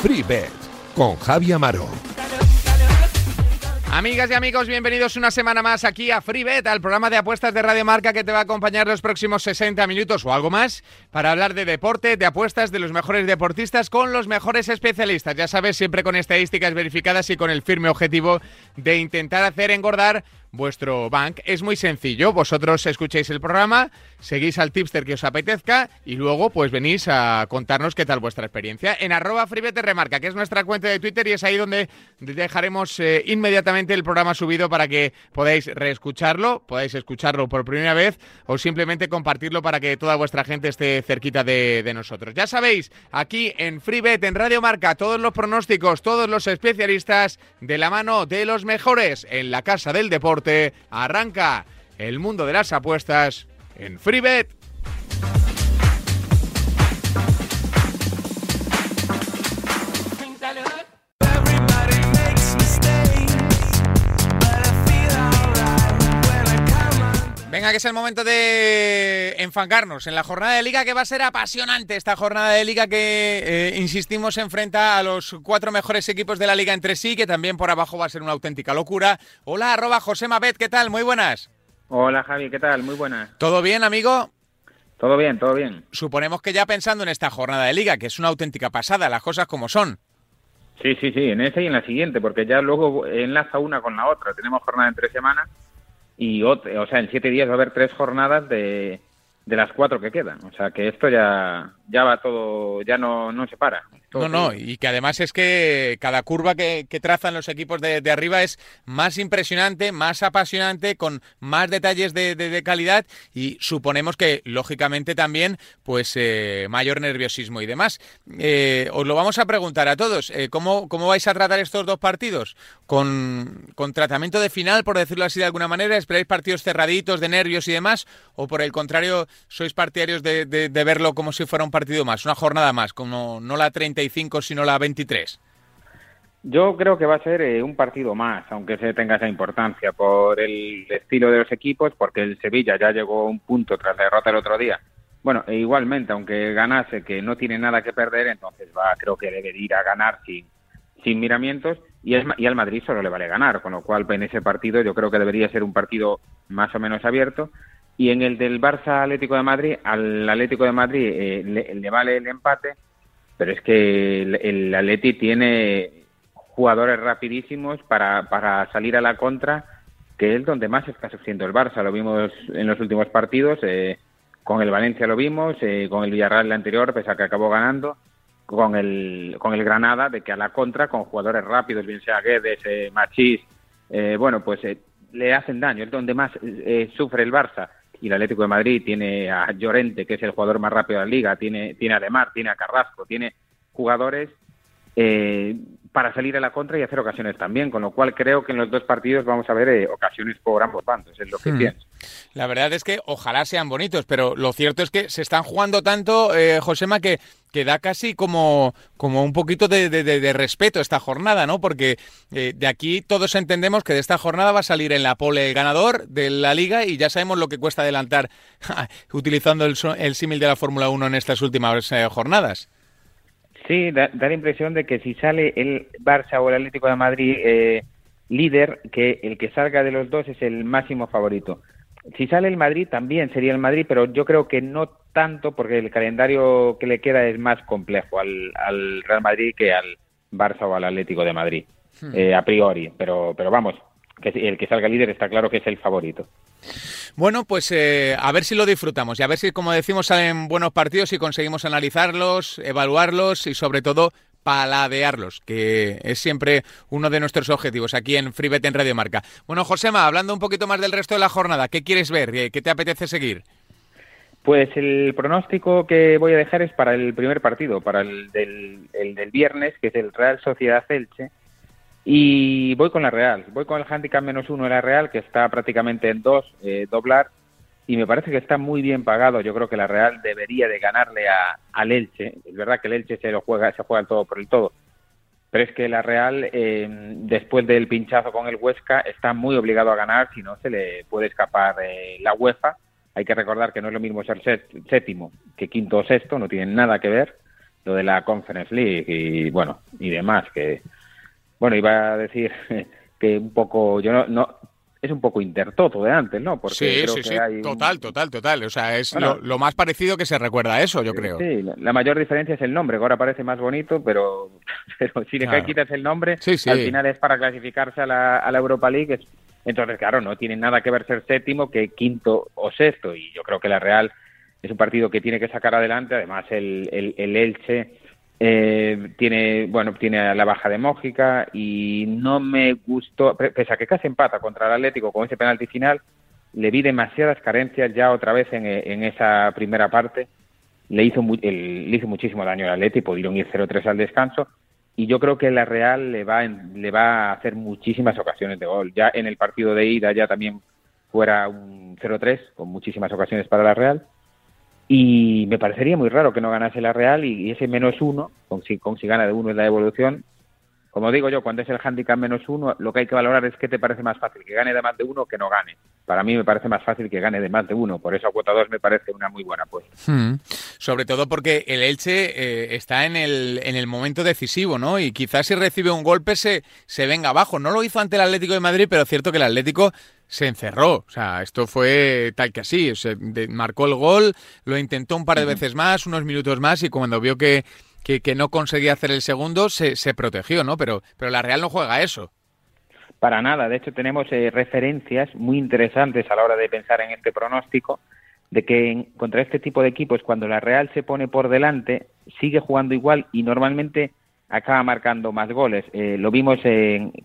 FreeBet con Javi Amaro. Amigas y amigos, bienvenidos una semana más aquí a FreeBet, al programa de apuestas de Radio Marca que te va a acompañar los próximos 60 minutos o algo más para hablar de deporte, de apuestas, de los mejores deportistas con los mejores especialistas. Ya sabes, siempre con estadísticas verificadas y con el firme objetivo de intentar hacer engordar vuestro bank. Es muy sencillo. Vosotros escucháis el programa, seguís al tipster que os apetezca y luego pues venís a contarnos qué tal vuestra experiencia. En arroba remarca, que es nuestra cuenta de Twitter y es ahí donde dejaremos eh, inmediatamente el programa subido para que podáis reescucharlo, podáis escucharlo por primera vez o simplemente compartirlo para que toda vuestra gente esté cerquita de, de nosotros. Ya sabéis, aquí en FreeBet, en Radio Marca, todos los pronósticos, todos los especialistas de la mano de los mejores en la Casa del Deporte arranca el mundo de las apuestas en FreeBet. Venga, que es el momento de enfangarnos en la jornada de liga que va a ser apasionante. Esta jornada de liga que, eh, insistimos, enfrenta a los cuatro mejores equipos de la liga entre sí, que también por abajo va a ser una auténtica locura. Hola, arroba José Mabet, ¿qué tal? Muy buenas. Hola, Javi, ¿qué tal? Muy buenas. ¿Todo bien, amigo? Todo bien, todo bien. Suponemos que ya pensando en esta jornada de liga, que es una auténtica pasada, las cosas como son. Sí, sí, sí, en esa y en la siguiente, porque ya luego enlaza una con la otra. Tenemos jornada en tres semanas y o sea, en siete días va a haber tres jornadas de, de las cuatro que quedan. O sea, que esto ya, ya va todo, ya no, no se para. No, no, y que además es que cada curva que, trazan los equipos de, arriba es más impresionante, más apasionante, con más detalles de, calidad y suponemos que, lógicamente, también, pues, eh, mayor nerviosismo y demás. Eh, os lo vamos a preguntar a todos. Eh, ¿cómo, ¿Cómo vais a tratar estos dos partidos? ¿Con, ¿Con tratamiento de final, por decirlo así de alguna manera? ¿Esperáis partidos cerraditos, de nervios y demás? ¿O por el contrario, sois partidarios de, verlo como si fuera un partido más, una jornada más, como no la 35 sino la 23? Yo creo que va a ser eh, un partido más, aunque se tenga esa importancia por el estilo de los equipos, porque el Sevilla ya llegó a un punto tras la derrota el otro día. Bueno, e igualmente, aunque ganase, que no tiene nada que perder, entonces va, creo que debe ir a ganar sin, sin miramientos y, y al Madrid solo le vale ganar, con lo cual en ese partido yo creo que debería ser un partido más o menos abierto y en el del Barça Atlético de Madrid, al Atlético de Madrid eh, le, vale el empate, pero es que el, el Atleti tiene jugadores rapidísimos para, para salir a la contra, que es donde más está sufriendo el Barça. Lo vimos en los últimos partidos, eh, con el Valencia lo vimos, eh, con el Villarreal el anterior, pese a que acabó ganando, con el, con el Granada, de que a la contra, con jugadores rápidos, bien sea Guedes, eh, Machís, bueno, pues le hacen daño, es donde más sufre el Barça y el Atlético de Madrid tiene a Llorente, que es el jugador más rápido de la liga, tiene, tiene a Demar, tiene a Carrasco, tiene jugadores eh, para salir a la contra y hacer ocasiones también, con lo cual creo que en los dos partidos vamos a ver eh, ocasiones por ambos bandos, es lo que hmm. pienso. La verdad es que ojalá sean bonitos, pero lo cierto es que se están jugando tanto, eh, Josema, que, que da casi como, como un poquito de, respeto esta jornada, ¿no? Porque eh, de aquí todos entendemos que de esta jornada va a salir en la pole el ganador de la liga y ya sabemos lo que cuesta adelantar utilizando el, el símil de la Fórmula 1 en estas últimas jornadas. Sí, da, la impresión de que si sale el Barça o el Atlético de Madrid eh, líder, que el que salga de los dos es el máximo favorito. Si sale el Madrid también sería el Madrid, pero yo creo que no tanto porque el calendario que le queda es más complejo al, al Real Madrid que al Barça o al Atlético de Madrid, hmm. eh, a priori. Pero, pero vamos, que el que salga líder está claro que es el favorito. Bueno, pues eh, a ver si lo disfrutamos y a ver si, como decimos, salen buenos partidos y conseguimos analizarlos, evaluarlos y sobre todo paladearlos, que es siempre uno de nuestros objetivos aquí en FreeBet en Radio Marca. Bueno, Josema, hablando un poquito más del resto de la jornada, ¿qué quieres ver? ¿Qué te apetece seguir? Pues el pronóstico que voy a dejar es para el primer partido, para el del, el del viernes, que es el Real Sociedad Elche, y voy con la Real, voy con el handicap menos uno de la Real, que está prácticamente en dos, eh, doblar, y me parece que está muy bien pagado. Yo creo que la Real debería de ganarle a, al Elche. Es verdad que el Elche se lo juega, se juega el todo por el todo. pero es que la Real, eh, después del pinchazo con el Huesca, está muy obligado a ganar, si no se le puede escapar eh, la UEFA. Hay que recordar que no es lo mismo ser séptimo que quinto o sexto, no tiene nada que ver lo de la Conference League y bueno, y demás, que bueno, iba a decir que un poco, yo no, no es un poco intertoto de antes, ¿no? Porque sí, sí, sí, total, total, total. O sea, es lo, más parecido que se recuerda a eso, yo creo. Sí, la mayor diferencia es el nombre, que ahora parece más bonito, pero, pero si le quitas el nombre, al final es para clasificarse a la, a la Europa League. Entonces, claro, no tiene nada que ver ser séptimo que quinto o sexto. Y yo creo que la Real es un partido que tiene que sacar adelante. Además, el, el, el Elche eh, tiene, bueno, tiene la baja de Mójica y no me gustó, pese a que casi empata contra el Atlético con ese penalti final, le vi demasiadas carencias ya otra vez en, en esa primera parte. Le hizo, el, le hizo muchísimo daño al Atlético, pudieron ir 0-3 al descanso y yo creo que la Real le va, le va a hacer muchísimas ocasiones de gol. Ya en el partido de ida ya también fuera un 0-3 con muchísimas ocasiones para la Real y me parecería muy raro que no ganase la Real y, ese menos uno, con si, con si gana de uno en la evolución, como digo yo, cuando es el handicap menos uno, lo que hay que valorar es qué te parece más fácil, que gane de más de uno o que no gane. Para mí me parece más fácil que gane de más de uno, por eso a cuota 2 me parece una muy buena apuesta. Hmm. Sobre todo porque el Elche eh, está en el, en el momento decisivo, ¿no? Y quizás si recibe un golpe se, se venga abajo. No lo hizo ante el Atlético de Madrid, pero es cierto que el Atlético se encerró. O sea, esto fue tal que así. Se marcó el gol, lo intentó un par de veces más, unos minutos más, y cuando vio que que, no conseguía hacer el segundo, se, se protegió, ¿no? Pero, pero la Real no juega eso. Para nada. De hecho, tenemos eh, referencias muy interesantes a la hora de pensar en este pronóstico de que contra este tipo de equipos, cuando la Real se pone por delante, sigue jugando igual y normalmente acaba marcando más goles. Eh, lo vimos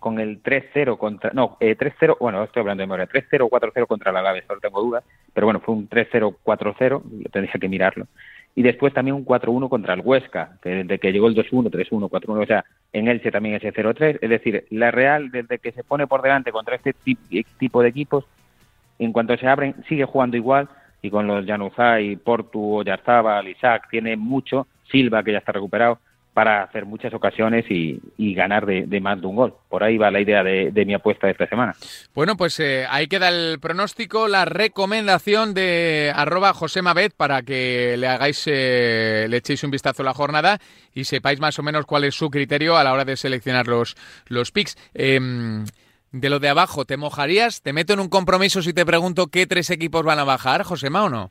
con el 3-0 contra... No, eh, 3-0, bueno, estoy hablando de memoria, 3-0, 4-0 contra la Alavés, no tengo dudas, pero bueno, fue un 3-0, 4-0, tendría que mirarlo y después también un 4-1 contra el Huesca, que desde que llegó el 2-1, 3-1, 4-1, o sea, en Elche también ese 0-3, es decir, la Real desde que se pone por delante contra este tipo de equipos, en cuanto se abren, sigue jugando igual, y con los Januzaj, Portu, Oyarzábal, Isaac, tiene mucho, Silva que ya está recuperado, para hacer muchas ocasiones y, ganar de, más de un gol. Por ahí va la idea de, mi apuesta de esta semana. Bueno, pues eh, ahí queda el pronóstico, la recomendación de arroba Josemabet para que le hagáis, eh, le echéis un vistazo a la jornada y sepáis más o menos cuál es su criterio a la hora de seleccionar los, los picks. Em, de lo de abajo, ¿te mojarías? ¿Te meto en un compromiso si te pregunto qué tres equipos van a bajar, Josema, o no?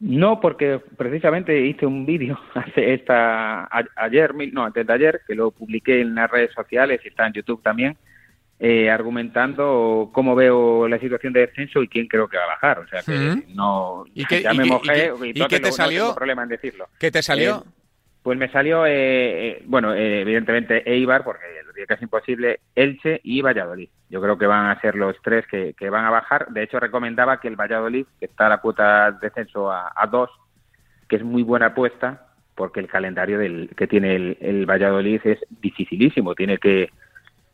No, porque precisamente hice un vídeo hace esta ayer, no, antes de ayer, que lo publiqué en las redes sociales y está en YouTube también, eh, argumentando cómo veo la situación de descenso y quién creo que va a bajar. O sea que no, ¿Y ya me mojé y, qué te salió? problema en decirlo. ¿Qué te salió? Eh, pues me salió, eh, bueno, evidentemente Eibar, porque que es imposible, Elche y Valladolid. Yo creo que van a ser los tres que, van a bajar. De hecho, recomendaba que el Valladolid, que está a la cuota de descenso a, dos, que es muy buena apuesta, porque el calendario del, que tiene el, Valladolid es dificilísimo. Tiene que,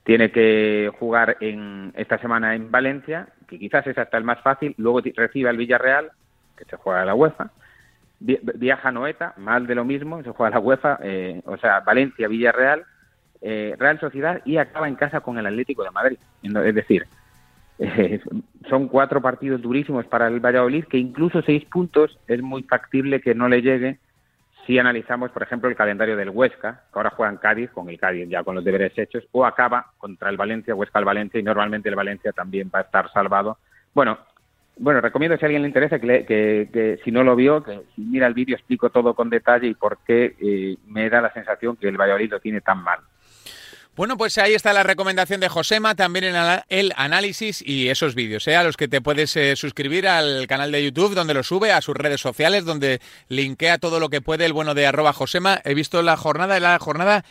tiene que jugar en esta semana en Valencia, que quizás es hasta el más fácil. Luego recibe al Villarreal, que se juega a la UEFA. Viaja Noeta, mal de lo mismo, se juega a la UEFA. Eh, o sea, Valencia, Villarreal eh, Real Sociedad y acaba en casa con el Atlético de Madrid. Es decir, eh, son cuatro partidos durísimos para el Valladolid que incluso seis puntos es muy factible que no le llegue si analizamos, por ejemplo, el calendario del Huesca, que ahora juega en Cádiz, con el Cádiz ya con los deberes hechos, o acaba contra el Valencia, Huesca al Valencia, y normalmente el Valencia también va a estar salvado. Bueno, bueno, recomiendo si a alguien le interesa que, que, si no lo vio, que si mira el vídeo explico todo con detalle y por qué eh, me da la sensación que el Valladolid lo tiene tan mal. Bueno, pues ahí está la recomendación de Josema, también en el análisis y esos vídeos, ¿eh? a los que te puedes eh, suscribir al canal de YouTube, donde lo sube, a sus redes sociales, donde linkea todo lo que puede el bueno de arroba Josema. He visto la jornada, la jornada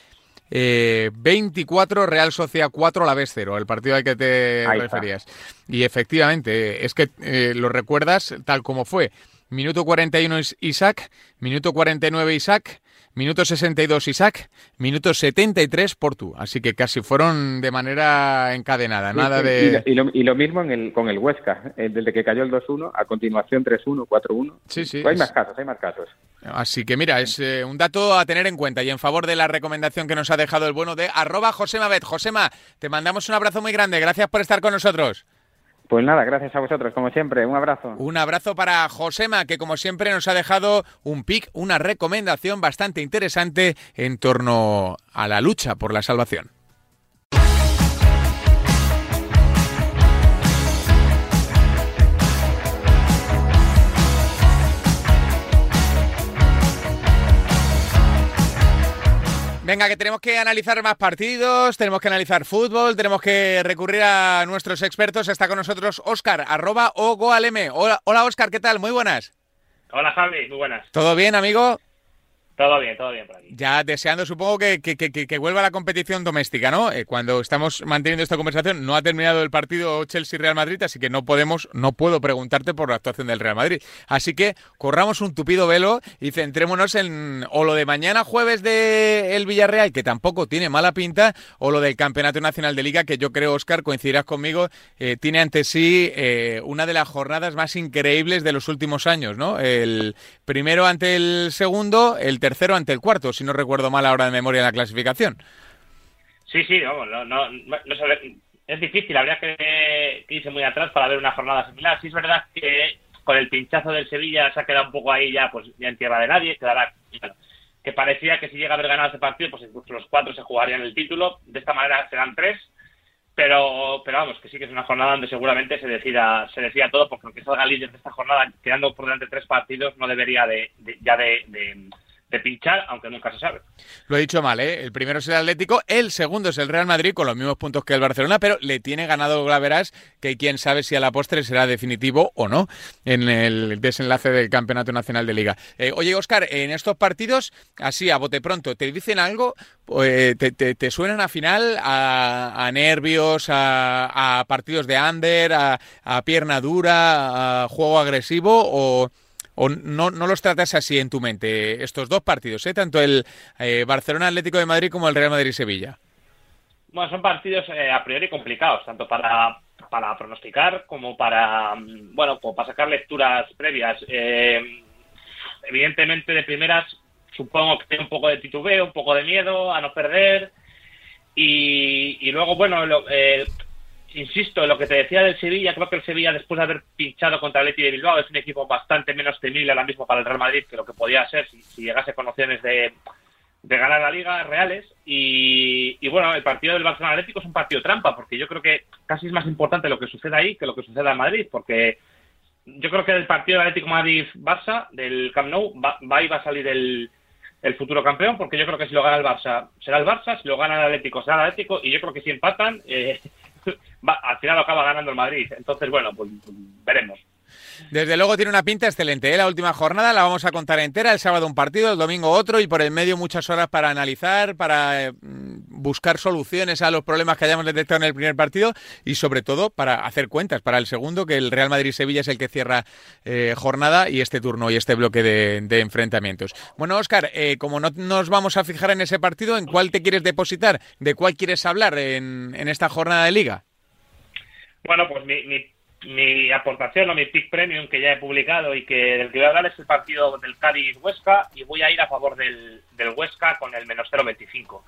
24, eh, Real Sociedad 4, la vez 0, el partido al que te referías. Y efectivamente, es que eh, lo recuerdas tal como fue. Minuto 41 Isaac, minuto 49 Isaac, Minuto 62 Isaac, minuto 73 Portu. Así que casi fueron de manera encadenada, nada de... Y lo, y lo, mismo en el, con el Huesca, eh, desde que cayó el 2-1, a continuación 3-1, 4-1. Sí, sí. Hay más casos, hay más casos. Así que mira, es eh, un dato a tener en cuenta y en favor de la recomendación que nos ha dejado el bueno de arroba Josema Bet. Josema, te mandamos un abrazo muy grande. Gracias por estar con nosotros. Pues nada, gracias a vosotros, como siempre. Un abrazo. Un abrazo para Josema, que como siempre nos ha dejado un pic, una recomendación bastante interesante en torno a la lucha por la salvación. Venga, que tenemos que analizar más partidos, tenemos que analizar fútbol, tenemos que recurrir a nuestros expertos. Está con nosotros Oscar, arroba o. Hola, hola Oscar, ¿qué tal? Muy buenas. Hola Javi, muy buenas. ¿Todo bien, amigo? Todo bien, todo bien por aquí. Ya deseando, supongo, que, que, que, que vuelva la competición doméstica, ¿no? Eh, cuando estamos manteniendo esta conversación, no ha terminado el partido Chelsea-Real Madrid, así que no podemos, no puedo preguntarte por la actuación del Real Madrid. Así que corramos un tupido velo y centrémonos en o lo de mañana jueves de el Villarreal, que tampoco tiene mala pinta, o lo del Campeonato Nacional de Liga, que yo creo, Oscar, coincidirás conmigo, eh, tiene ante sí eh, una de las jornadas más increíbles de los últimos años, ¿no? El primero ante el segundo, el tercero ante el cuarto, si no recuerdo mal ahora de memoria en la clasificación. Sí, sí, vamos, no, no, no, es difícil, habría que, irse muy atrás para ver una jornada similar. Sí es verdad que con el pinchazo del Sevilla se ha quedado un poco ahí ya, pues ya en tierra de nadie, quedará, que parecía que si llega a haber ganado ese partido, pues incluso los cuatro se jugarían el título. De esta manera serán tres, pero, pero vamos, que sí que es una jornada donde seguramente se decida, se decida todo, porque aunque salga líder de esta jornada, quedando por delante tres partidos, no debería de, de ya de, de pinchar, aunque nunca se sabe. Lo he dicho mal, ¿eh? El primero es el Atlético, el segundo es el Real Madrid con los mismos puntos que el Barcelona, pero le tiene ganado Glaverás, que quién sabe si a la postre será definitivo o no en el desenlace del Campeonato Nacional de Liga. Eh, oye, Oscar, en estos partidos, así a bote pronto, ¿te dicen algo? Eh, te, te, suenan a final a, nervios, a, a, partidos de under, a, a pierna dura, a juego agresivo o o no, no los tratas así en tu mente, estos dos partidos, ¿eh? tanto el eh, Barcelona Atlético de Madrid como el Real Madrid Sevilla? Bueno, son partidos eh, a priori complicados, tanto para, para pronosticar como para, mm, bueno, como para sacar lecturas previas. Eh, evidentemente, de primeras, supongo que un poco de titubeo, un poco de miedo a no perder. Y, y luego, bueno, lo, eh, insisto, lo que te decía del Sevilla, creo que el Sevilla, después de haber pinchado contra el Leti de Bilbao, es un equipo bastante menos temible ahora mismo para el Real Madrid que lo que podía ser si, llegase con opciones de, de, ganar la Liga reales. Y, y, bueno, el partido del Barcelona Atlético es un partido trampa, porque yo creo que casi es más importante lo que suceda ahí que lo que suceda en Madrid, porque yo creo que el partido del Atlético Madrid-Barça, del Camp Nou, va, va y va a salir el el futuro campeón, porque yo creo que si lo gana el Barça será el Barça, si lo gana el Atlético será el Atlético, y yo creo que si empatan, eh, va, al final acaba ganando el Madrid. Entonces, bueno, pues, pues veremos. Desde luego tiene una pinta excelente. ¿eh? La última jornada la vamos a contar entera. El sábado un partido, el domingo otro y por el medio muchas horas para analizar, para eh, buscar soluciones a los problemas que hayamos detectado en el primer partido y sobre todo para hacer cuentas para el segundo, que el Real Madrid-Sevilla es el que cierra eh, jornada y este turno y este bloque de, enfrentamientos. Bueno, Óscar, eh, como no nos vamos a fijar en ese partido, ¿en cuál te quieres depositar? ¿De cuál quieres hablar en, en esta jornada de liga? Bueno, pues mi, mi mi aportación o mi pick premium que ya he publicado y que del que voy a hablar es el partido del Cádiz Huesca y voy a ir a favor del, del Huesca con el menos 0.25.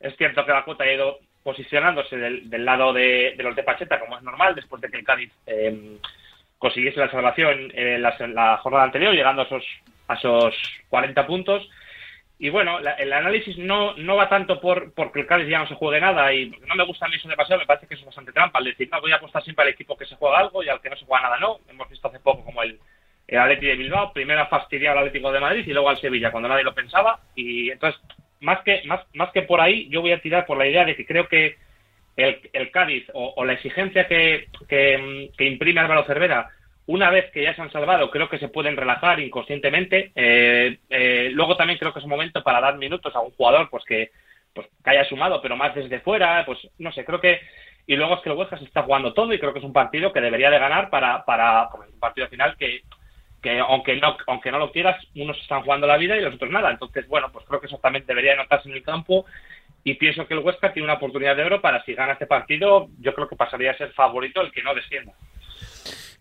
Es cierto que la cuota ha ido posicionándose del, del lado de, de, los de Pacheta como es normal después de que el Cádiz eh, consiguiese la salvación en la, la, jornada anterior llegando a esos, a esos 40 puntos y bueno, la, el análisis no, no va tanto por porque el Cádiz ya no se juegue nada y no me gusta a mí eso demasiado, me parece que es bastante trampa. Al decir, no, voy a apostar siempre al equipo que se juega algo y al que no se juega nada no. Hemos visto hace poco como el, el de Bilbao, primero ha fastidiado al Atlético de Madrid y luego al Sevilla cuando nadie lo pensaba. Y entonces, más que, más, más que por ahí, yo voy a tirar por la idea de que creo que el, el Cádiz o, la exigencia que, que, que imprime Álvaro Cervera una vez que ya se han salvado, creo que se pueden relajar inconscientemente. Eh, eh, luego también creo que es un momento para dar minutos a un jugador pues que, pues, que haya sumado, pero más desde fuera, pues no sé, creo que... Y luego es que el Huesca se está jugando todo y creo que es un partido que debería de ganar para, para, para un partido final que, que aunque no, aunque no lo quieras, unos están jugando la vida y los otros nada. Entonces, bueno, pues creo que eso también debería notarse en el campo y pienso que el Huesca tiene una oportunidad de oro para si gana este partido, yo creo que pasaría a ser favorito el que no descienda.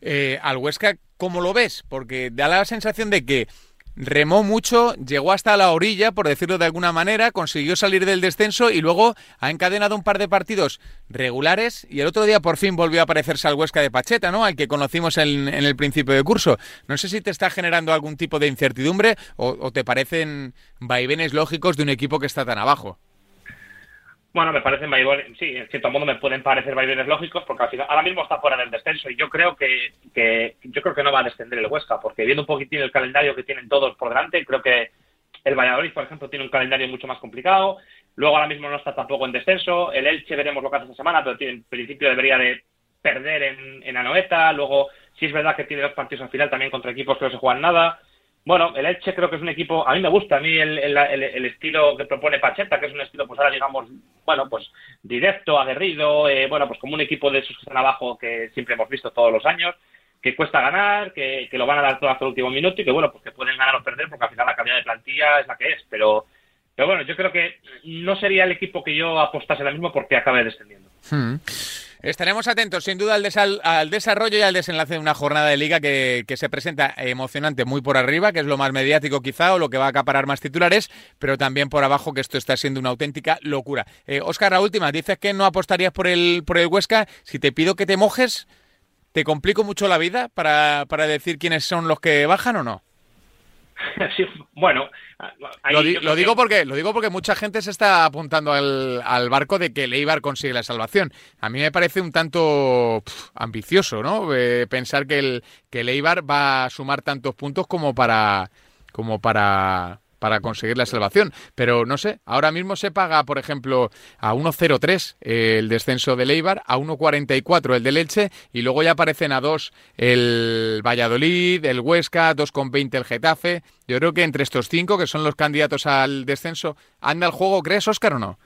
Eh, al Huesca, ¿cómo lo ves? Porque da la sensación de que remó mucho, llegó hasta la orilla, por decirlo de alguna manera, consiguió salir del descenso y luego ha encadenado un par de partidos regulares y el otro día por fin volvió a aparecerse al Huesca de Pacheta, ¿no? Al que conocimos en, el principio de curso. No sé si te está generando algún tipo de incertidumbre o, o te parecen vaivenes lógicos de un equipo que está tan abajo. Bueno, me parecen vaivenes, sí, en cierto modo me pueden parecer vaivenes lógicos porque al final, ahora mismo está fuera del descenso y yo creo que, que, yo creo que no va a descender el Huesca porque viendo un poquitín el calendario que tienen todos por delante, creo que el Valladolid, por ejemplo, tiene un calendario mucho más complicado. Luego ahora mismo no está tampoco en descenso. El Elche veremos lo que hace esta semana, pero en principio debería de perder en, en Anoeta. Luego, sí es verdad que tiene dos partidos al final también contra equipos que no se juegan nada. Bueno, el Elche creo que es un equipo, a mí me gusta, a mí el, estilo que propone Pacheta, que es un estilo, pues ahora digamos, bueno, pues directo, aguerrido, eh, bueno, pues como un equipo de esos que están abajo que siempre hemos visto todos los años, que cuesta ganar, que, lo van a dar todo hasta el último minuto y que, bueno, pues que pueden ganar o perder porque al final la calidad de plantilla es la que es, pero, pero bueno, yo creo que no sería el equipo que yo apostase ahora mismo porque acabe descendiendo. Hmm. Estaremos atentos, sin duda, al, desarrollo y al desenlace de una jornada de liga que, se presenta emocionante muy por arriba, que es lo más mediático quizá o lo que va a acaparar más titulares, pero también por abajo, que esto está siendo una auténtica locura. Oscar, eh, la última, dices que no apostarías por el, por el Huesca. Si te pido que te mojes, ¿te complico mucho la vida para, para decir quiénes son los que bajan o no? bueno, lo, digo porque lo digo porque mucha gente se está apuntando al, barco de que el Eibar consigue la salvación. A mí me parece un tanto ambicioso, ¿no? Eh, pensar que el que el Eibar va a sumar tantos puntos como para como para para conseguir la salvación. Pero no sé, ahora mismo se paga, por ejemplo, a 1.03 el descenso del Eibar, a 1.44 el del Elche y luego ya aparecen a 2 el Valladolid, el Huesca, 2.20 el Getafe. Yo creo que entre estos cinco, que son los candidatos al descenso, ¿anda el juego, crees, Óscar, o no?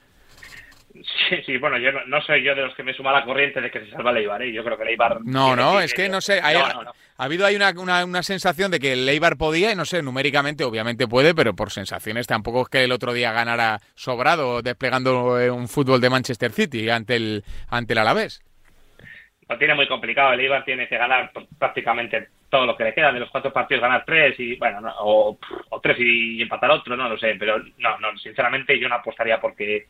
Sí, sí, bueno, yo no, soy yo de los que me suma la corriente de que se salva el Eibar, ¿eh? yo creo que el Eibar... No, no, es que no sé, ha, habido ahí una, una, sensación de que el Eibar podía, y no sé, numéricamente obviamente puede, pero por sensaciones tampoco es que el otro día ganara sobrado desplegando eh, un fútbol de Manchester City ante el, ante el Alavés. Lo tiene muy complicado, el Eibar tiene que ganar prácticamente todo lo que le queda, de los cuatro partidos ganar tres y, bueno, o, o tres y empatar otro, no lo sé, pero no, no, sinceramente yo no apostaría porque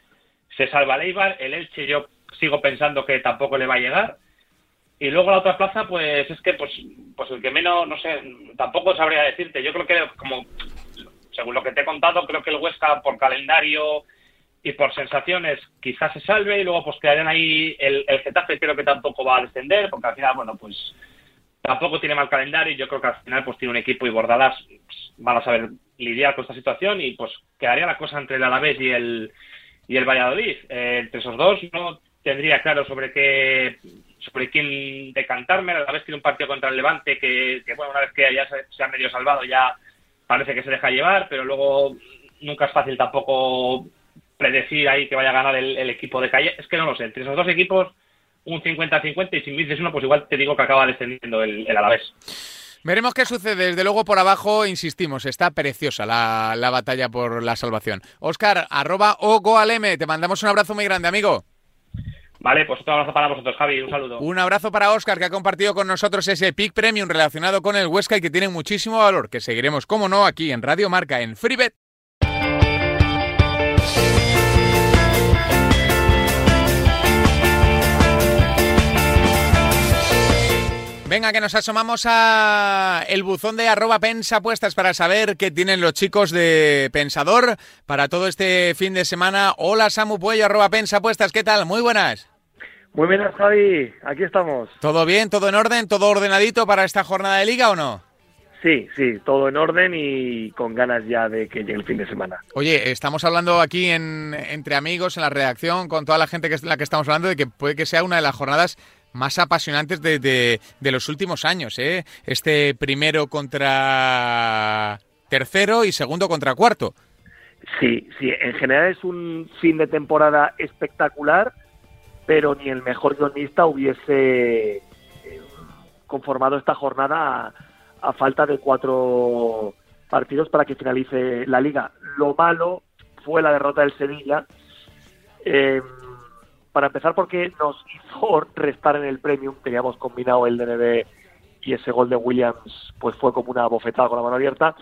se salva Leibar, el Elche yo sigo pensando que tampoco le va a llegar. Y luego la otra plaza, pues es que pues, pues el que menos, no sé, tampoco sabría decirte. Yo creo que como, según lo que te he contado, creo que el Huesca por calendario y por sensaciones quizás se salve y luego pues quedarían ahí el, el Getafe creo que tampoco va a descender porque al final, bueno, pues tampoco tiene mal calendario y yo creo que al final pues tiene un equipo y Bordadas pues, van a saber lidiar con esta situación y pues quedaría la cosa entre el Alavés y el y el Valladolid. Eh, entre esos dos no tendría claro sobre qué sobre quién decantarme. A la vez tiene un partido contra el Levante que, bueno, una vez que ya se, ha medio salvado ya parece que se deja llevar, pero luego nunca es fácil tampoco predecir ahí que vaya a ganar el, equipo de calle. Es que no lo sé. Entre esos dos equipos, un 50-50 y si me dices uno, pues igual te digo que acaba descendiendo el, el Alavés. Veremos qué sucede. Desde luego por abajo, insistimos, está preciosa la, la batalla por la salvación. Oscar, arroba Ogoaleme, te mandamos un abrazo muy grande, amigo. Vale, pues otro abrazo para vosotros, Javi. Un saludo. Un abrazo para Oscar, que ha compartido con nosotros ese Pick Premium relacionado con el Huesca y que tiene muchísimo valor, que seguiremos, como no, aquí en Radio Marca, en FreeBet. Venga, que nos asomamos a el buzón de arroba pensapuestas para saber qué tienen los chicos de Pensador para todo este fin de semana. Hola Samu Puello, arroba pensapuestas, ¿qué tal? Muy buenas. Muy buenas, Javi. Aquí estamos. ¿Todo bien? ¿Todo en orden? ¿Todo ordenadito para esta jornada de liga o no? Sí, sí, todo en orden y con ganas ya de que llegue el fin de semana. Oye, estamos hablando aquí en, entre amigos, en la redacción, con toda la gente que es la que estamos hablando, de que puede que sea una de las jornadas más apasionantes de, de, los últimos años. ¿eh? Este primero contra tercero y segundo contra cuarto. Sí, sí, en general es un fin de temporada espectacular, pero ni el mejor guionista hubiese eh, conformado esta jornada a falta de cuatro partidos para que finalice la liga. Lo malo fue la derrota del Sevilla. Eh, para empezar, porque nos hizo restar en el Premium, teníamos combinado el DNB y ese gol de Williams, pues fue como una bofetada con la mano abierta.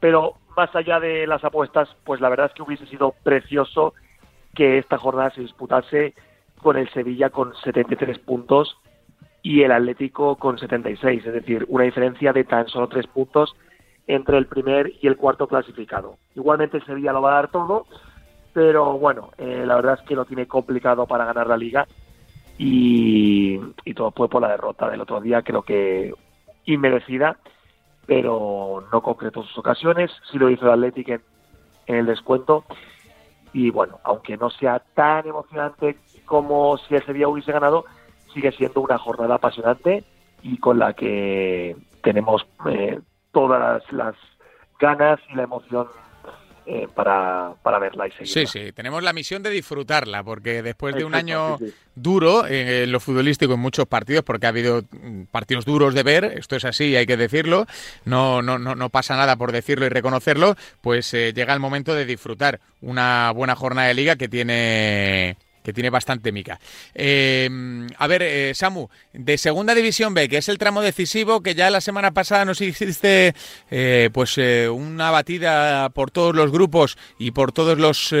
Pero más allá de las apuestas, pues la verdad es que hubiese sido precioso que esta jornada se disputase con el Sevilla con 73 puntos y el Atlético con 76, es decir, una diferencia de tan solo tres puntos entre el primer y el cuarto clasificado. Igualmente el Sevilla lo va a dar todo, pero bueno, eh, la verdad es que lo tiene complicado para ganar la liga y, todo fue por la derrota del otro día, creo que inmerecida, pero no concretó sus ocasiones, sí lo hizo el Atlético en, en el descuento y bueno, aunque no sea tan emocionante como si ese día hubiese ganado, sigue siendo una jornada apasionante y con la que tenemos eh, todas las ganas y la emoción eh, para, para, verla y seguirla. Sí, sí, tenemos la misión de disfrutarla, porque después de un año duro eh, en lo futbolístico en muchos partidos, porque ha habido mm, partidos duros de ver, esto es así, hay que decirlo, no, no, no, no pasa nada por decirlo y reconocerlo, pues llega el momento de disfrutar una buena jornada de liga que tiene que tiene bastante mica. Eh, a ver, eh, Samu, de Segunda División B, que es el tramo decisivo, que ya la semana pasada nos hiciste eh, pues una batida por todos los grupos y por todos los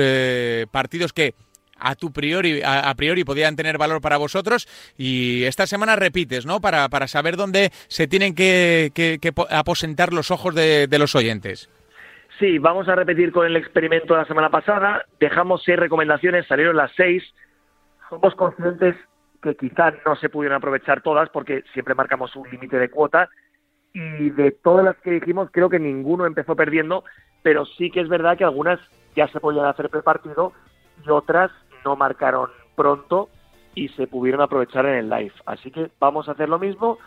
partidos que a tu priori, a, priori podían tener valor para vosotros y esta semana repites, ¿no? Para, para saber dónde se tienen que, aposentar los ojos de los oyentes. Sí, vamos a repetir con el experimento de la semana pasada. Dejamos seis recomendaciones, salieron las seis. Somos conscientes que quizás no se pudieron aprovechar todas porque siempre marcamos un límite de cuota y de todas las que dijimos creo que ninguno empezó perdiendo, pero sí que es verdad que algunas ya se podían hacer prepartido y otras no marcaron pronto y se pudieron aprovechar en el live. Así que vamos a hacer lo mismo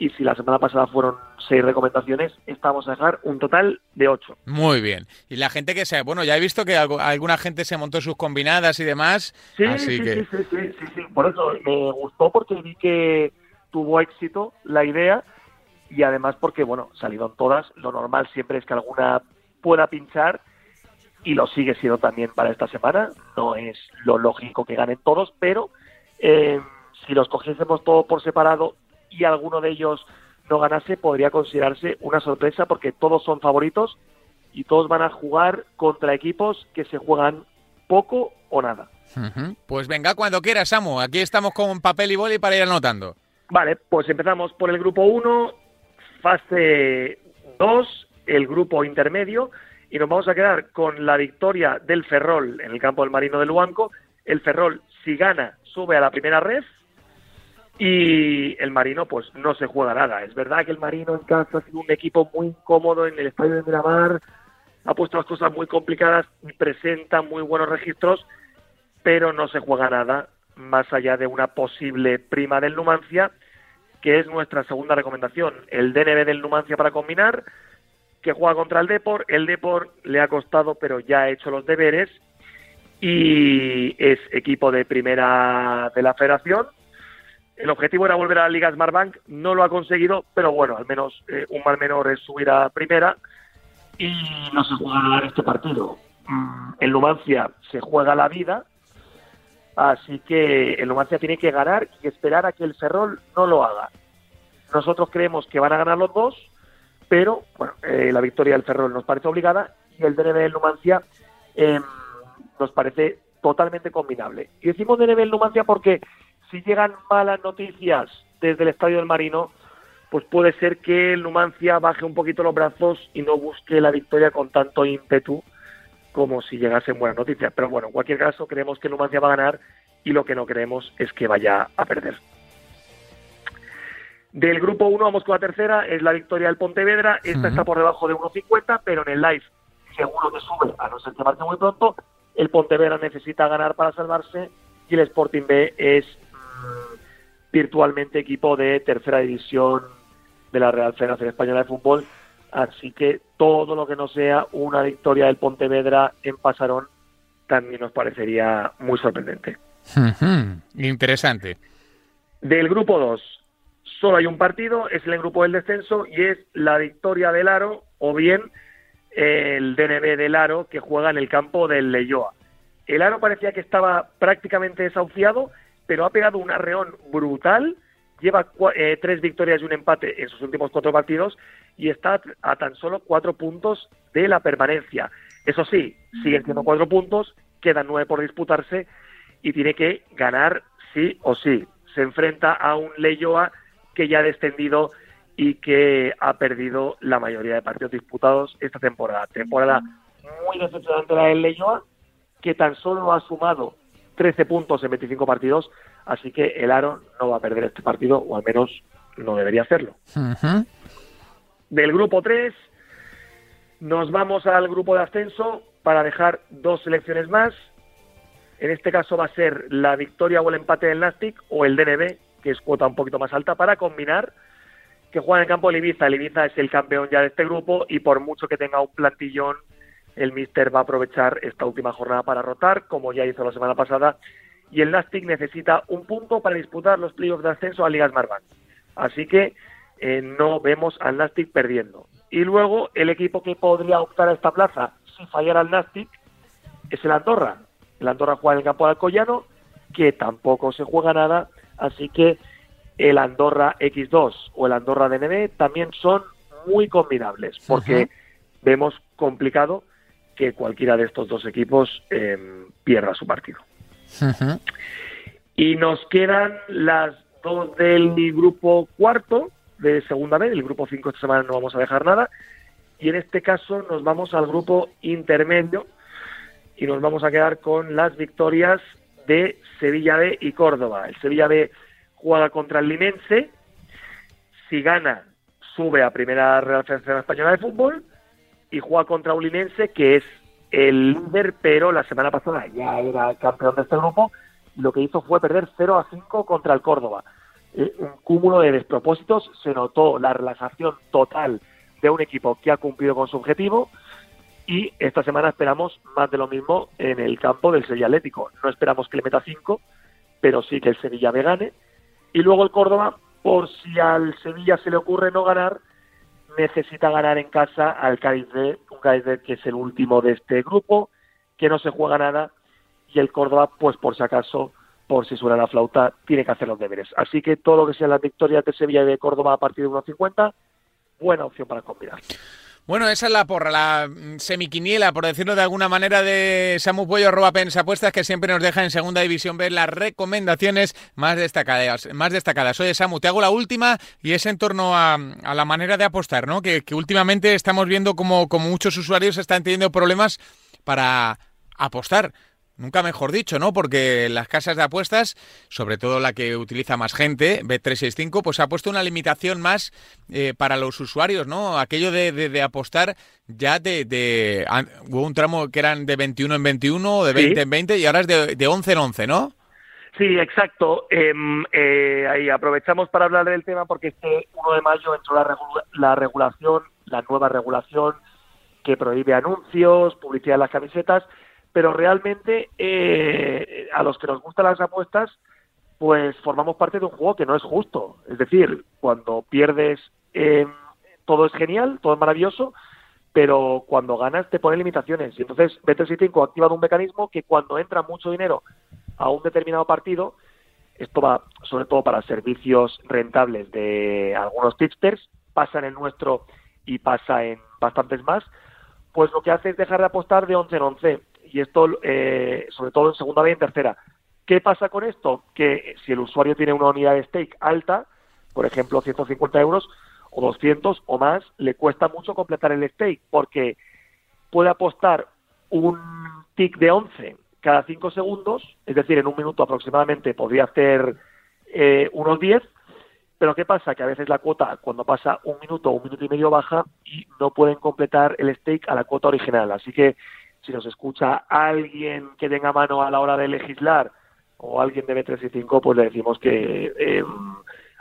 y si la semana pasada fueron seis recomendaciones, estamos a dejar un total de ocho. Muy bien. Y la gente que sea, bueno, ya he visto que alguna gente se montó sus combinadas y demás. Sí, sí, sí, sí, sí, sí, Por eso me gustó porque vi que tuvo éxito la idea y además porque, bueno, salieron todas. Lo normal siempre es que alguna pueda pinchar y lo sigue siendo también para esta semana. No es lo lógico que ganen todos, pero eh, si los cogiésemos todo por separado y alguno de ellos no ganase, podría considerarse una sorpresa porque todos son favoritos y todos van a jugar contra equipos que se juegan poco o nada. Pues venga, cuando quieras, Samu. Aquí estamos con papel y boli para ir anotando. Vale, pues empezamos por el grupo 1, fase 2, el grupo intermedio, y nos vamos a quedar con la victoria del Ferrol en el campo del Marino de Luanco. El Ferrol, si gana, sube a la primera red y el Marino pues no se juega nada. Es verdad que el Marino en casa ha sido un equipo muy incómodo en el estadio de Miramar, ha puesto las cosas muy complicadas y presenta muy buenos registros, pero no se juega nada más allá de una posible prima del Numancia, que es nuestra segunda recomendación, el DNB del Numancia para combinar, que juega contra el Depor, el Depor le ha costado pero ya ha hecho los deberes y es equipo de primera de la federación el objetivo era volver a la Liga Smartbank, no lo ha conseguido, pero bueno, al menos eh, un mal menor es subir a primera y no se juega este partido. Mm, en Numancia se juega la vida, así que el Numancia tiene que ganar y esperar a que el Ferrol no lo haga. Nosotros creemos que van a ganar los dos, pero bueno, eh, la victoria del Ferrol nos parece obligada y el DNB del Numancia em, nos parece totalmente combinable. Y decimos DNB del Numancia porque si llegan malas noticias desde el Estadio del Marino, pues puede ser que el Numancia baje un poquito los brazos y no busque la victoria con tanto ímpetu como si llegasen buenas noticias. Pero bueno, en cualquier caso, creemos que el Numancia va a ganar y lo que no creemos es que vaya a perder. Del grupo 1 vamos con la tercera, es la victoria del Pontevedra. Esta está por debajo de 1.50, pero en el live seguro que sube, a no ser que marque muy pronto. El Pontevedra necesita ganar para salvarse y el Sporting B es virtualmente equipo de tercera división de la Real Federación Española de Fútbol. Así que todo lo que no sea una victoria del Pontevedra en Pasarón también nos parecería muy sorprendente. Interesante. Del grupo 2, solo hay un partido, es el grupo del descenso y es la victoria del Aro o bien el DNB del Aro que juega en el campo del Leyoa. El Aro parecía que estaba prácticamente desahuciado, pero ha pegado un arreón brutal, lleva eh, tres victorias y un empate en sus últimos cuatro partidos y está a tan solo cuatro puntos de la permanencia. Eso sí, siguen siendo cuatro puntos, quedan nueve por disputarse y tiene que ganar sí o sí. Se enfrenta a un Leyoa que ya ha descendido y que ha perdido la mayoría de partidos disputados esta temporada. Temporada muy decepcionante la del Leyoa, que tan solo ha sumado 13 puntos en 25 partidos, así que el Aro no va a perder este partido, o al menos no debería hacerlo. Del grupo 3 nos vamos al grupo de ascenso para dejar dos selecciones más. En este caso va a ser la victoria o el empate del Nastic o el DNB, que es cuota un poquito más alta, para combinar que juega en el campo de Ibiza. El Ibiza es el campeón ya de este grupo y por mucho que tenga un plantillón, el Mister va a aprovechar esta última jornada para rotar, como ya hizo la semana pasada, y el Nastic necesita un punto para disputar los playoffs de ascenso a Ligas Marban. Así que eh, no vemos al Nastic perdiendo. Y luego el equipo que podría optar a esta plaza si fallara el Nastic es el Andorra. El Andorra juega en el campo de Alcoyano, que tampoco se juega nada, así que el Andorra X2 o el Andorra DNB también son muy combinables, porque vemos complicado que cualquiera de estos dos equipos em, pierda su partido. Y nos quedan las dos del grupo cuarto de segunda vez, el grupo 5 esta semana no vamos a dejar nada, y en este caso nos vamos al grupo intermedio y nos vamos a quedar con las victorias de Sevilla B y Córdoba. El Sevilla B juega contra el Limense, si gana sube a Primera Real Federación Española de Fútbol y juega contra un Limense que es el líder, pero la semana pasada ya era campeón de este grupo lo que hizo fue perder 0 a 5 contra el Córdoba. Eh, un cúmulo de despropósitos, se notó la relajación total de un equipo que ha cumplido con su objetivo y esta semana esperamos más de lo mismo en el campo del Sevilla Atlético. No esperamos que le meta 5, pero sí que el Sevilla me gane y luego el Córdoba, por si al Sevilla se le ocurre no ganar, necesita ganar en casa al Cádiz de un Cádiz que es el último de este grupo, que no se juega nada, y el Córdoba, pues por si acaso, por si suena la flauta, tiene que hacer los deberes. Así que todo lo que sea las victorias de Sevilla y de Córdoba a partir de 1.50, buena opción para combinar. Bueno, esa es la porra, la mm, semiquiniela, por decirlo de alguna manera, de Samu Pollo, arroba que siempre nos deja en segunda división ver las recomendaciones más destacadas. Más destacadas. Oye, Samu, te hago la última y es en torno a, la manera de apostar, ¿no? Que, últimamente estamos viendo como muchos usuarios están teniendo problemas para apostar. Nunca mejor dicho, ¿no? Porque las casas de apuestas, sobre todo la que utiliza más gente, Bet365, pues ha puesto una limitación más eh, para los usuarios, ¿no? Aquello de, apostar ya de, Hubo un tramo que eran de 21 en 21, de 20 en 20 y ahora es de, de 11 en 11, ¿no? Sí, exacto. Em, eh, ahí aprovechamos para hablar del tema porque este 1 de mayo entró la, la regulación, la nueva regulación que prohíbe anuncios, publicidad en las camisetas pero realmente eh, a los que nos gustan las apuestas, pues formamos parte de un juego que no es justo. Es decir, cuando pierdes eh, todo es genial, todo es maravilloso, pero cuando ganas te pone limitaciones. Y entonces Bet365 ha activado un mecanismo que cuando entra mucho dinero a un determinado partido, esto va sobre todo para servicios rentables de algunos tipsters, pasa en el nuestro y pasa en bastantes más, pues lo que hace es dejar de apostar de 11 en 11 y esto eh, sobre todo en segunda vez y en tercera. ¿Qué pasa con esto? Que si el usuario tiene una unidad de stake alta, por ejemplo 150 euros o 200 o más, le cuesta mucho completar el stake porque puede apostar un tick de 11 cada 5 segundos, es decir, en un minuto aproximadamente podría hacer eh, unos 10, pero ¿qué pasa? Que a veces la cuota, cuando pasa un minuto o un minuto y medio, baja y no pueden completar el stake a la cuota original. Así que si nos escucha alguien que tenga mano a la hora de legislar o alguien de B3 pues le decimos que em,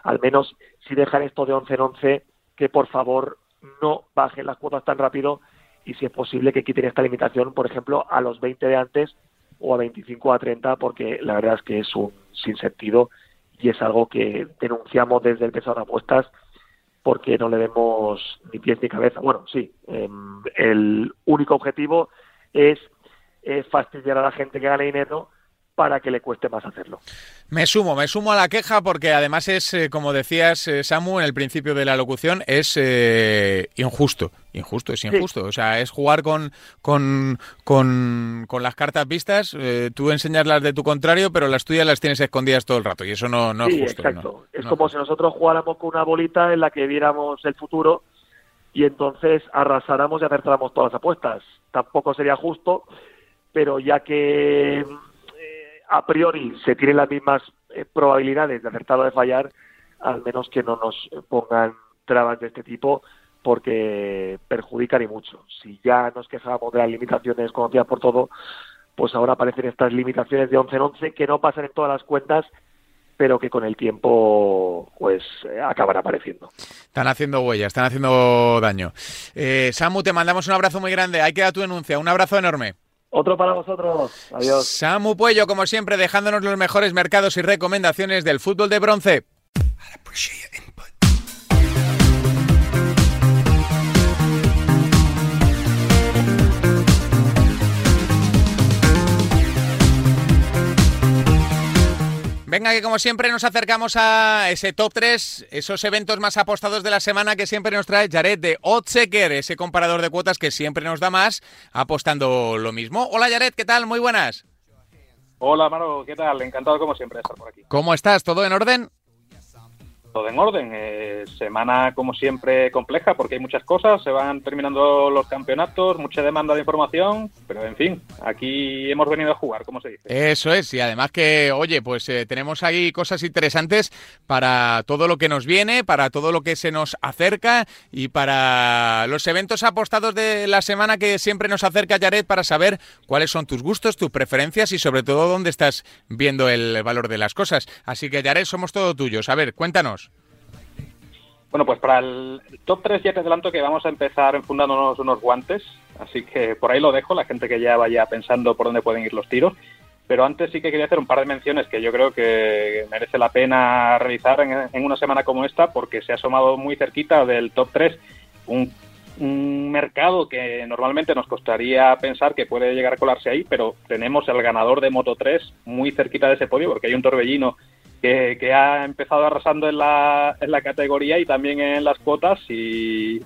al menos si dejan esto de 11 en 11, que por favor no bajen las cuotas tan rápido y si es posible que quiten esta limitación, por ejemplo, a los 20 de antes o a 25 o a 30, porque la verdad es que es un sinsentido y es algo que denunciamos desde el peso de apuestas porque no le vemos ni pies ni cabeza. Bueno, sí, em, el único objetivo es eh, fastidiar a la gente que gane dinero para que le cueste más hacerlo. Me sumo, me sumo a la queja porque además es, eh, como decías, eh, Samu, en el principio de la locución, es eh, injusto. Injusto, es injusto. O sea, es jugar con, con, con, las cartas vistas, tú enseñas las de tu contrario, pero las tuyas las tienes escondidas todo el rato y eso no, no es justo. Exacto. es como si nosotros jugáramos con una bolita en la que viéramos el futuro y entonces arrasáramos y acertáramos todas las apuestas. Tampoco sería justo, pero ya que a priori se tienen las mismas eh, probabilidades de acertar o de fallar, al menos que no nos pongan trabas de este tipo porque perjudican y mucho. Si ya nos quejamos de las limitaciones conocidas por todo, pues ahora aparecen estas limitaciones de 11 en 11 que no pasan en todas las cuentas, pero que con el tiempo pues acaban apareciendo. Están haciendo huellas, están haciendo daño. Eh, Samu, te mandamos un abrazo muy grande. Ahí queda tu denuncia. Un abrazo enorme. Otro para vosotros. Adiós. Samu Puello, como siempre, dejándonos los mejores mercados y recomendaciones del fútbol de bronce. Venga, que como siempre nos acercamos a ese top 3, esos eventos más apostados de la semana que siempre nos trae Jared de Oddseeker, ese comparador de cuotas que siempre nos da más, apostando lo mismo. Hola Jared, ¿qué tal? Muy buenas. Hola Maro, ¿qué tal? Encantado como siempre de estar por aquí. ¿Cómo estás? ¿Todo en orden? En orden. Eh, semana, como siempre, compleja porque hay muchas cosas, se van terminando los campeonatos, mucha demanda de información, pero en fin, aquí hemos venido a jugar, como se dice. Eso es, y además que, oye, pues eh, tenemos ahí cosas interesantes para todo lo que nos viene, para todo lo que se nos acerca y para los eventos apostados de la semana que siempre nos acerca Jared para saber cuáles son tus gustos, tus preferencias y sobre todo dónde estás viendo el valor de las cosas. Así que Jared, somos todo tuyos. A ver, cuéntanos. Bueno, pues para el top 3 ya te adelanto que vamos a empezar enfundándonos unos guantes, así que por ahí lo dejo, la gente que ya vaya pensando por dónde pueden ir los tiros. Pero antes sí que quería hacer un par de menciones que yo creo que merece la pena realizar en, una semana como esta, porque se ha asomado muy cerquita del top 3 un, un mercado que normalmente nos costaría pensar que puede llegar a colarse ahí, pero tenemos el ganador de Moto 3 muy cerquita de ese podio, porque hay un torbellino que, ha empezado arrasando en la, en la categoría y también en las cuotas y,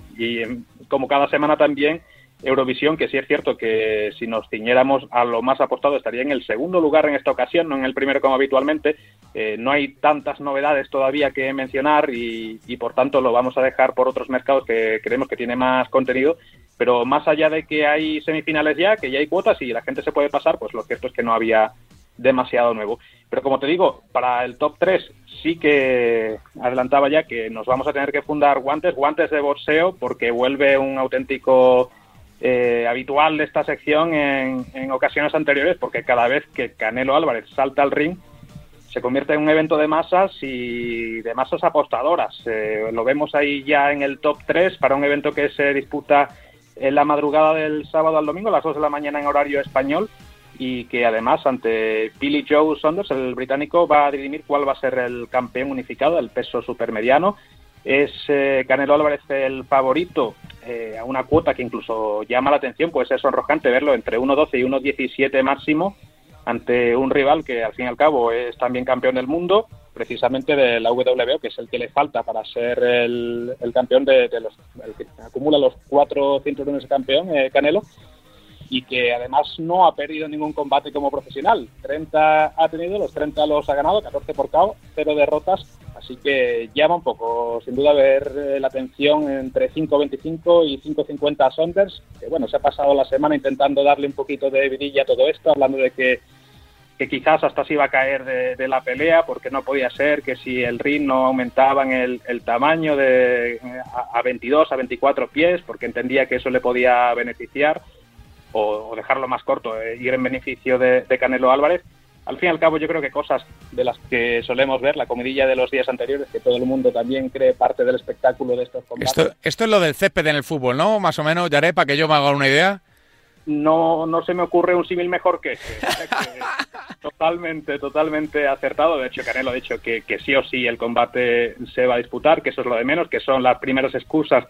como cada semana también Eurovisión, que sí es cierto que si nos ciñéramos a lo más apostado estaría en el segundo lugar en esta ocasión, no en el primero como habitualmente. Eh, no hay tantas novedades todavía que mencionar y, y, por tanto lo vamos a dejar por otros mercados que creemos que tiene más contenido. Pero más allá de que hay semifinales ya, que ya hay cuotas y la gente se puede pasar, pues lo cierto es que no había demasiado nuevo. Pero como te digo, para el top 3 sí que adelantaba ya que nos vamos a tener que fundar guantes, guantes de boxeo, porque vuelve un auténtico eh, habitual de esta sección en, en, ocasiones anteriores, porque cada vez que Canelo Álvarez salta al ring, se convierte en un evento de masas y de masas apostadoras. Eh, lo vemos ahí ya en el top 3 para un evento que se disputa en la madrugada del sábado al domingo, a las 2 de la mañana en horario español y que además ante Billy Joe Saunders, el británico, va a dirimir cuál va a ser el campeón unificado del peso supermediano. Es eh, Canelo Álvarez el favorito eh, a una cuota que incluso llama la atención, pues es sonrojante verlo entre 1.12 y 1.17 máximo ante un rival que al fin y al cabo es también campeón del mundo, precisamente de la WBO, que es el que le falta para ser el, campeón de, los, el que acumula los cuatro cinturones de campeón, eh, Canelo, y que además no ha perdido ningún combate como profesional. 30 ha tenido, los 30 los ha ganado, 14 por KO, cero derrotas, así que llama un poco, sin duda, ver eh, la atención entre 5.25 y 5.50 a Saunders, que bueno, se ha pasado la semana intentando darle un poquito de vidilla a todo esto, hablando de que que quizás hasta se iba a caer de, la pelea porque no podía ser que si el ring no aumentaba en el, tamaño de a, a, 22 a 24 pies porque entendía que eso le podía beneficiar o, dejarlo más corto, e ir en beneficio de, Canelo Álvarez. Al fin y al cabo, yo creo que cosas de las que solemos ver, la comidilla de los días anteriores, que todo el mundo también cree parte del espectáculo de estos combates. Esto, esto es lo del césped en el fútbol, ¿no? Más o menos, Yaré, para que yo me haga una idea. no, no se me ocurre un símil mejor que ese. totalmente, totalmente acertado. De hecho, Canelo ha dicho que, que sí o sí el combate se va a disputar, que eso es lo de menos, que son las primeras excusas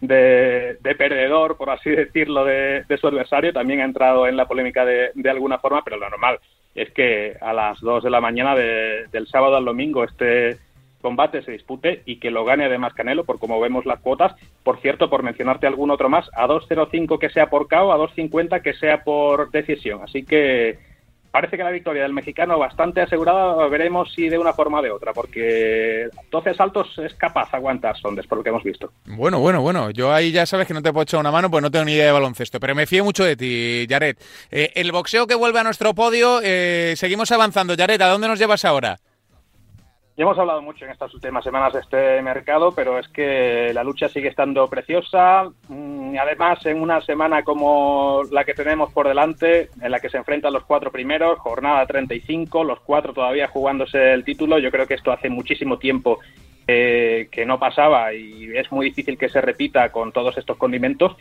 de, perdedor, por así decirlo, de, su adversario. También ha entrado en la polémica de, de, alguna forma, pero lo normal es que a las 2 de la mañana del sábado al domingo este combate se dispute y que lo gane además Canelo, por como vemos las cuotas. Por cierto, por mencionarte algún otro más, a 2.05 que sea por KO, a 2.50 que sea por decisión. Así que parece que la victoria del mexicano bastante asegurada, veremos si de una forma o de otra, porque 12 saltos es capaz de aguantar Sondes, por lo que hemos visto. Bueno, bueno, bueno, yo ahí ya sabes que no te puedo echar una mano, pues no tengo ni idea de baloncesto, pero me fío mucho de ti, Jared. Eh, el boxeo que vuelve a nuestro podio, eh, seguimos avanzando. Jared, ¿a dónde nos llevas ahora? Ya hemos hablado mucho en estas últimas semanas de este mercado, pero es que la lucha sigue estando preciosa. Mm, además, en una semana como la que tenemos por delante, en la que se enfrentan los cuatro primeros, jornada 35, los cuatro todavía jugándose el título, yo creo que esto hace muchísimo tiempo eh, que no pasaba y es muy difícil que se repita con todos estos condimentos.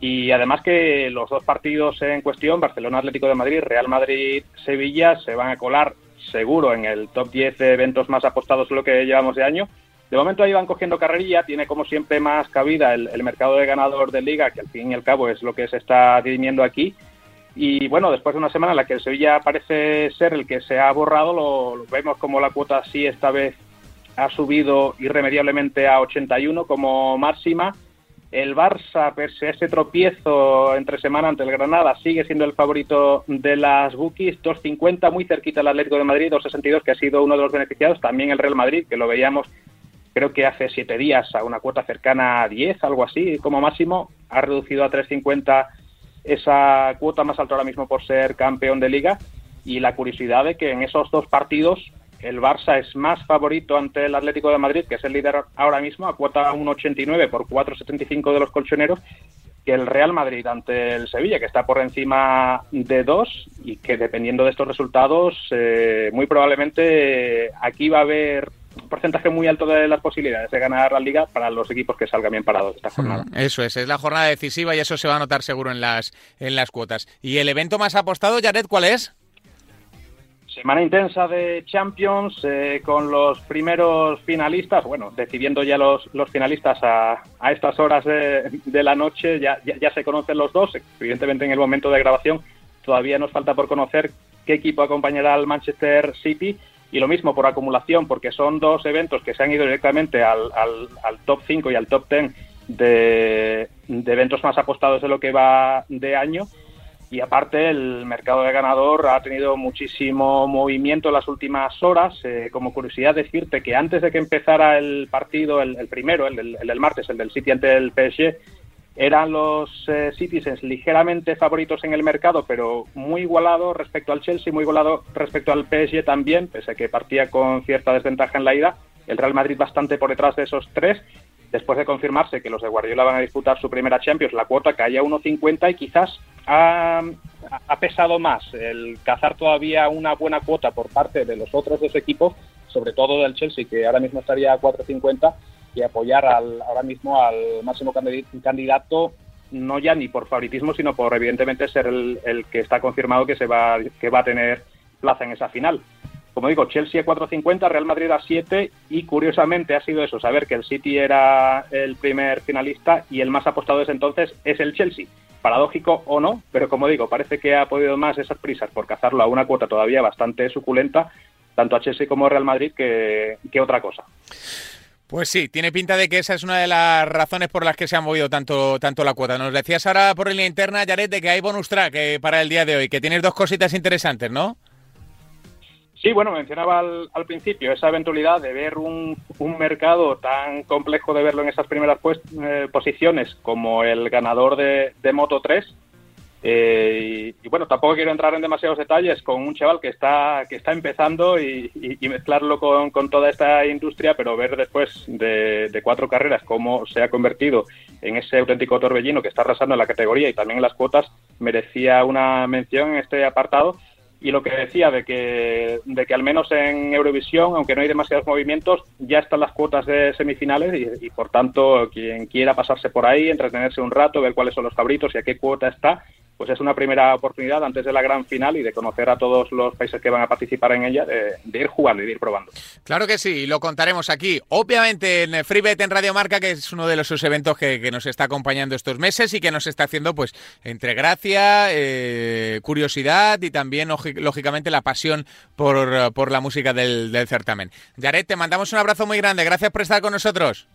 Y además que los dos partidos en cuestión, Barcelona Atlético de Madrid, Real Madrid Sevilla, se van a colar seguro en el top 10 de eventos más apostados lo que llevamos de año. De momento ahí van cogiendo carrerilla, tiene como siempre más cabida el, mercado de ganador de liga, que al fin y al cabo es lo que se está dirimiendo aquí. Y bueno, después de una semana en la que el Sevilla parece ser el que se ha borrado, lo, vemos como la cuota sí esta vez ha subido irremediablemente a 81 como máxima el Barça, pese a ese tropiezo entre semana ante el Granada, sigue siendo el favorito de las bookies. 2.50, muy cerquita el Atlético de Madrid, 2.62, que ha sido uno de los beneficiados. También el Real Madrid, que lo veíamos creo que hace siete días a una cuota cercana a 10, algo así, como máximo. Ha reducido a 3.50 esa cuota más alta ahora mismo por ser campeón de liga. Y la curiosidad de que en esos dos partidos el Barça es más favorito ante el Atlético de Madrid, que es el líder ahora mismo, a cuota 1,89 por 4,75 de los colchoneros, que el Real Madrid ante el Sevilla, que está por encima de 2 y que dependiendo de estos resultados, eh, muy probablemente aquí va a haber un porcentaje muy alto de las posibilidades de ganar la liga para los equipos que salgan bien parados esta jornada. Mm, eso es, es la jornada decisiva y eso se va a notar seguro en las, en las cuotas. ¿Y el evento más apostado, Jared, cuál es? Semana intensa de Champions eh, con los primeros finalistas, bueno, decidiendo ya los, los finalistas a, a estas horas de, de la noche, ya, ya, se conocen los dos, evidentemente en el momento de grabación todavía nos falta por conocer qué equipo acompañará al Manchester City y lo mismo por acumulación, porque son dos eventos que se han ido directamente al, al, top 5 y al top 10 de, de eventos más apostados de lo que va de año y aparte el mercado de ganador ha tenido muchísimo movimiento en las últimas horas. Eh, como curiosidad decirte que antes de que empezara el partido, el, primero, el del, martes, el del City ante el PSG, eran los eh, Citizens ligeramente favoritos en el mercado, pero muy igualado respecto al Chelsea, muy igualado respecto al PSG también, pese a que partía con cierta desventaja en la ida. El Real Madrid bastante por detrás de esos tres después de confirmarse que los de Guardiola van a disputar su primera Champions, la cuota caía a 1.50 y quizás ha, pesado más el cazar todavía una buena cuota por parte de los otros dos equipos, sobre todo del Chelsea, que ahora mismo estaría a 4.50, y apoyar al, ahora mismo al máximo candidato, no ya ni por favoritismo, sino por evidentemente ser el, el que está confirmado que, se va, que va a tener plaza en esa final como digo, Chelsea a 4.50, Real Madrid a 7 y curiosamente ha sido eso, saber que el City era el primer finalista y el más apostado desde entonces es el Chelsea. Paradójico o no, pero como digo, parece que ha podido más esas prisas por cazarlo a una cuota todavía bastante suculenta, tanto a Chelsea como a Real Madrid, que, otra cosa. Pues sí, tiene pinta de que esa es una de las razones por las que se ha movido tanto, tanto la cuota. Nos decías ahora por línea interna, Jared, de que hay bonus track eh, para el día de hoy, que tienes dos cositas interesantes, ¿no? Sí, bueno, mencionaba al, principio esa eventualidad de ver un, mercado tan complejo de verlo en esas primeras pues, eh, posiciones como el ganador de, Moto 3. Eh, y, bueno, tampoco quiero entrar en demasiados detalles con un chaval que está, que está empezando y, mezclarlo con, toda esta industria, pero ver después de, de, cuatro carreras cómo se ha convertido en ese auténtico torbellino que está arrasando en la categoría y también en las cuotas, merecía una mención en este apartado y lo que decía de que, de que al menos en Eurovisión, aunque no hay demasiados movimientos, ya están las cuotas de semifinales y, por tanto quien quiera pasarse por ahí, entretenerse un rato, ver cuáles son los favoritos y a qué cuota está, pues es una primera oportunidad antes de la gran final y de conocer a todos los países que van a participar en ella, de, ir jugando y de ir probando. Claro que sí, lo contaremos aquí. Obviamente en FreeBet en Radio Marca, que es uno de los eventos que, nos está acompañando estos meses y que nos está haciendo, pues, entre gracia, eh, curiosidad y también, lógicamente, la pasión por, por la música del, del certamen. Jared, te mandamos un abrazo muy grande. Gracias por estar con nosotros.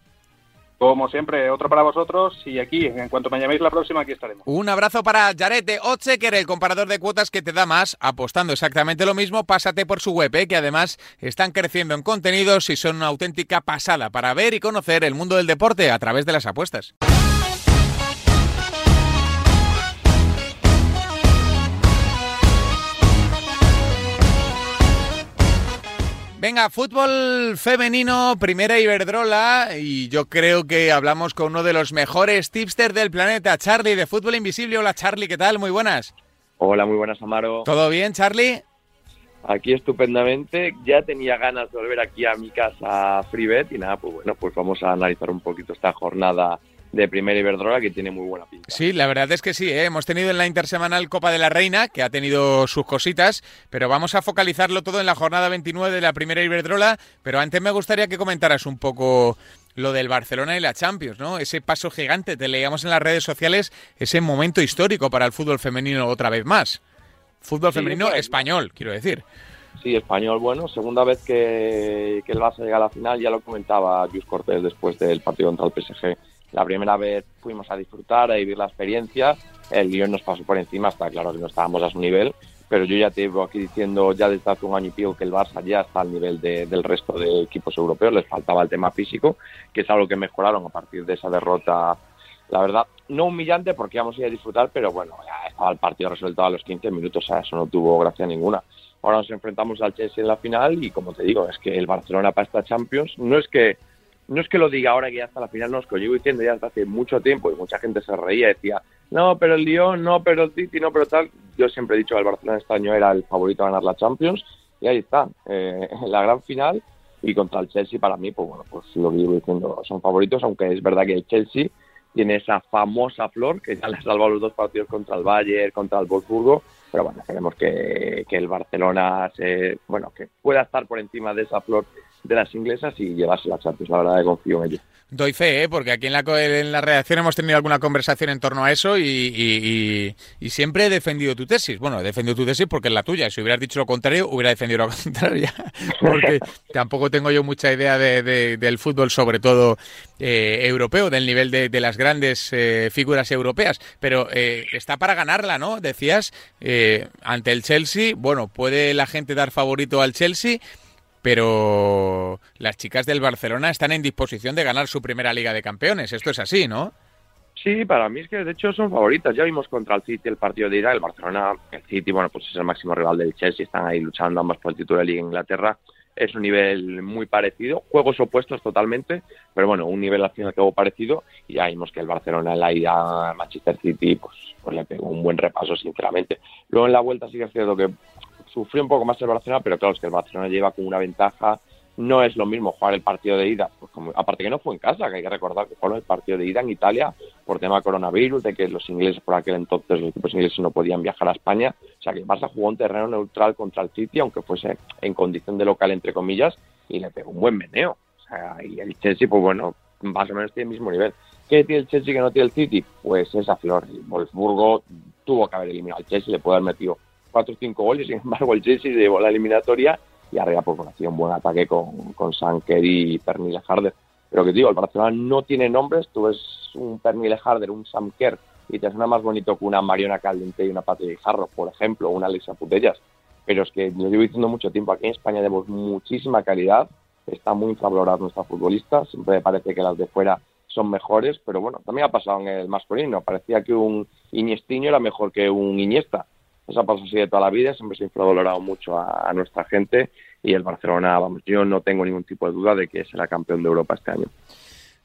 Como siempre, otro para vosotros y aquí, en cuanto me llaméis la próxima, aquí estaremos. Un abrazo para Jared de el comparador de cuotas que te da más, apostando exactamente lo mismo, pásate por su web, ¿eh? que además están creciendo en contenidos y son una auténtica pasada para ver y conocer el mundo del deporte a través de las apuestas. Venga, fútbol femenino, primera Iberdrola, y yo creo que hablamos con uno de los mejores tipsters del planeta, Charlie, de Fútbol Invisible. Hola Charlie, ¿qué tal? Muy buenas. Hola, muy buenas, Amaro. ¿Todo bien, Charlie? Aquí estupendamente. Ya tenía ganas de volver aquí a mi casa FreeBet y nada, pues bueno, pues vamos a analizar un poquito esta jornada de primera Iberdrola que tiene muy buena pinta. Sí, la verdad es que sí. ¿eh? Hemos tenido en la intersemanal Copa de la Reina, que ha tenido sus cositas, pero vamos a focalizarlo todo en la jornada 29 de la primera Iberdrola. Pero antes me gustaría que comentaras un poco lo del Barcelona y la Champions, ¿no? Ese paso gigante, te leíamos en las redes sociales, ese momento histórico para el fútbol femenino otra vez más. Fútbol femenino español, quiero decir. Sí, español, bueno, segunda vez que, que el Barça llega a la final, ya lo comentaba Luis Cortés después del partido contra el PSG la primera vez fuimos a disfrutar, a vivir la experiencia. El Lyon nos pasó por encima, está claro que no estábamos a su nivel, pero yo ya te iba aquí diciendo ya desde hace un año y pico que el Barça ya está al nivel del resto de equipos europeos, les faltaba el tema físico, que es algo que mejoraron a partir de esa derrota, la verdad, no humillante porque íbamos a ir a disfrutar, pero bueno, ya estaba el partido resuelto a los 15 minutos, o sea, eso no tuvo gracia ninguna. Ahora nos enfrentamos al Chelsea en la final y como te digo, es que el Barcelona para esta Champions no es que no es que lo diga ahora que ya está la final, no, es que lo llevo diciendo ya hasta hace mucho tiempo y mucha gente se reía decía, no, pero el Lyon, no, pero el City, no, pero tal. Yo siempre he dicho que el Barcelona este año era el favorito a ganar la Champions y ahí está, eh, la gran final y contra el Chelsea para mí, pues bueno, pues lo que llevo diciendo, son favoritos, aunque es verdad que el Chelsea tiene esa famosa flor que ya le ha salvado los dos partidos contra el Bayern, contra el Wolfsburgo, pero bueno, queremos que, que el Barcelona se, bueno, que pueda estar por encima de esa flor de las inglesas y llevarse la Champions. La verdad que confío en ello. Doy fe, ¿eh? porque aquí en la, en la redacción hemos tenido alguna conversación en torno a eso y, siempre he defendido tu tesis. Bueno, he defendido tu tesis porque es la tuya. Si hubieras dicho lo contrario, hubiera defendido lo contrario. porque tampoco tengo yo mucha idea de, del fútbol, sobre todo eh, europeo, del nivel de, las grandes eh, figuras europeas. Pero eh, está para ganarla, ¿no? Decías, ante el Chelsea, bueno, puede la gente dar favorito al Chelsea pero las chicas del Barcelona están en disposición de ganar su primera Liga de Campeones. Esto es así, ¿no? Sí, para mí es que de hecho son favoritas. Ya vimos contra el City el partido de ida, el Barcelona, el City, bueno, pues es el máximo rival del Chelsea, están ahí luchando ambas por el título de Liga Inglaterra. Es un nivel muy parecido, juegos opuestos totalmente, pero bueno, un nivel al fin y al cabo parecido. Y ya vimos que el Barcelona en la ida Manchester City, pues, pues le pegó un buen repaso, sinceramente. Luego en la vuelta sí que es cierto que sufrió un poco más el Barcelona, pero claro, es que el Barcelona lleva con una ventaja. No es lo mismo jugar el partido de ida, pues aparte que no fue en casa, que hay que recordar que fue el partido de ida en Italia por tema coronavirus, de que los ingleses por aquel entonces, los equipos ingleses no podían viajar a España. O sea que el Barça jugó un terreno neutral contra el City, aunque fuese en condición de local, entre comillas, y le pegó un buen meneo. O sea, y el Chelsea, pues bueno, más o menos tiene el mismo nivel. ¿Qué tiene el Chelsea que no tiene el City? Pues esa flor. El Wolfsburgo tuvo que haber eliminado al Chelsea, le puede haber metido cuatro o cinco goles, sin embargo el Chelsea llevó la eliminatoria y arriba pues, hacía un buen ataque con, con Sanker y Pernille Harder. Pero que digo, el Barcelona no tiene nombres, tú ves un Pernille Harder, un Samker y te suena más bonito que una Mariona Caldente y una Patrick Jarro, por ejemplo, una Alexa Putellas. Pero es que lo llevo diciendo mucho tiempo, aquí en España tenemos muchísima calidad, está muy infravalorada nuestra futbolista, siempre me parece que las de fuera son mejores, pero bueno, también ha pasado en el masculino, parecía que un Iniestiño era mejor que un Iniesta, esa pasa así de toda la vida, siempre se ha infravalorado mucho a, nuestra gente y el Barcelona, vamos, yo no tengo ningún tipo de duda de que será campeón de Europa este año.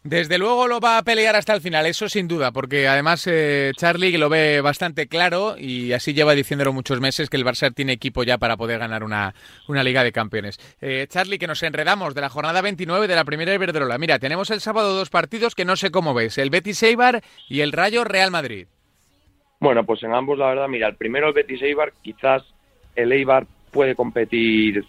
Desde luego lo va a pelear hasta el final, eso sin duda, porque además eh, Charlie lo ve bastante claro y así lleva diciéndolo muchos meses que el Barça tiene equipo ya para poder ganar una, una Liga de Campeones. Eh, Charlie, que nos enredamos de la jornada 29 de la primera Iberdrola. Mira, tenemos el sábado dos partidos que no sé cómo ves, el Betis Eibar y el Rayo Real Madrid. Bueno, pues en ambos, la verdad, mira, el primero el Betis Eibar, quizás el Eibar puede competir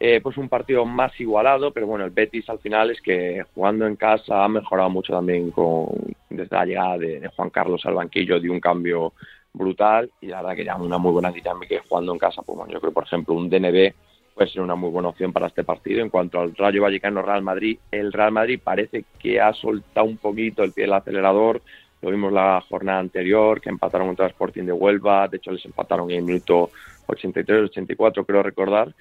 eh, pues un partido más igualado, pero bueno, el Betis al final es que jugando en casa ha mejorado mucho también con desde la llegada de, Juan Carlos al banquillo, dio un cambio brutal y la verdad que ya una muy buena dinámica jugando en casa, pues bueno, yo creo por ejemplo un DNB puede ser una muy buena opción para este partido. En cuanto al Rayo Vallecano Real Madrid, el Real Madrid parece que ha soltado un poquito el pie del acelerador. Lo vimos la jornada anterior, que empataron contra Sporting de Huelva, de hecho les empataron en el minuto 83-84, creo recordar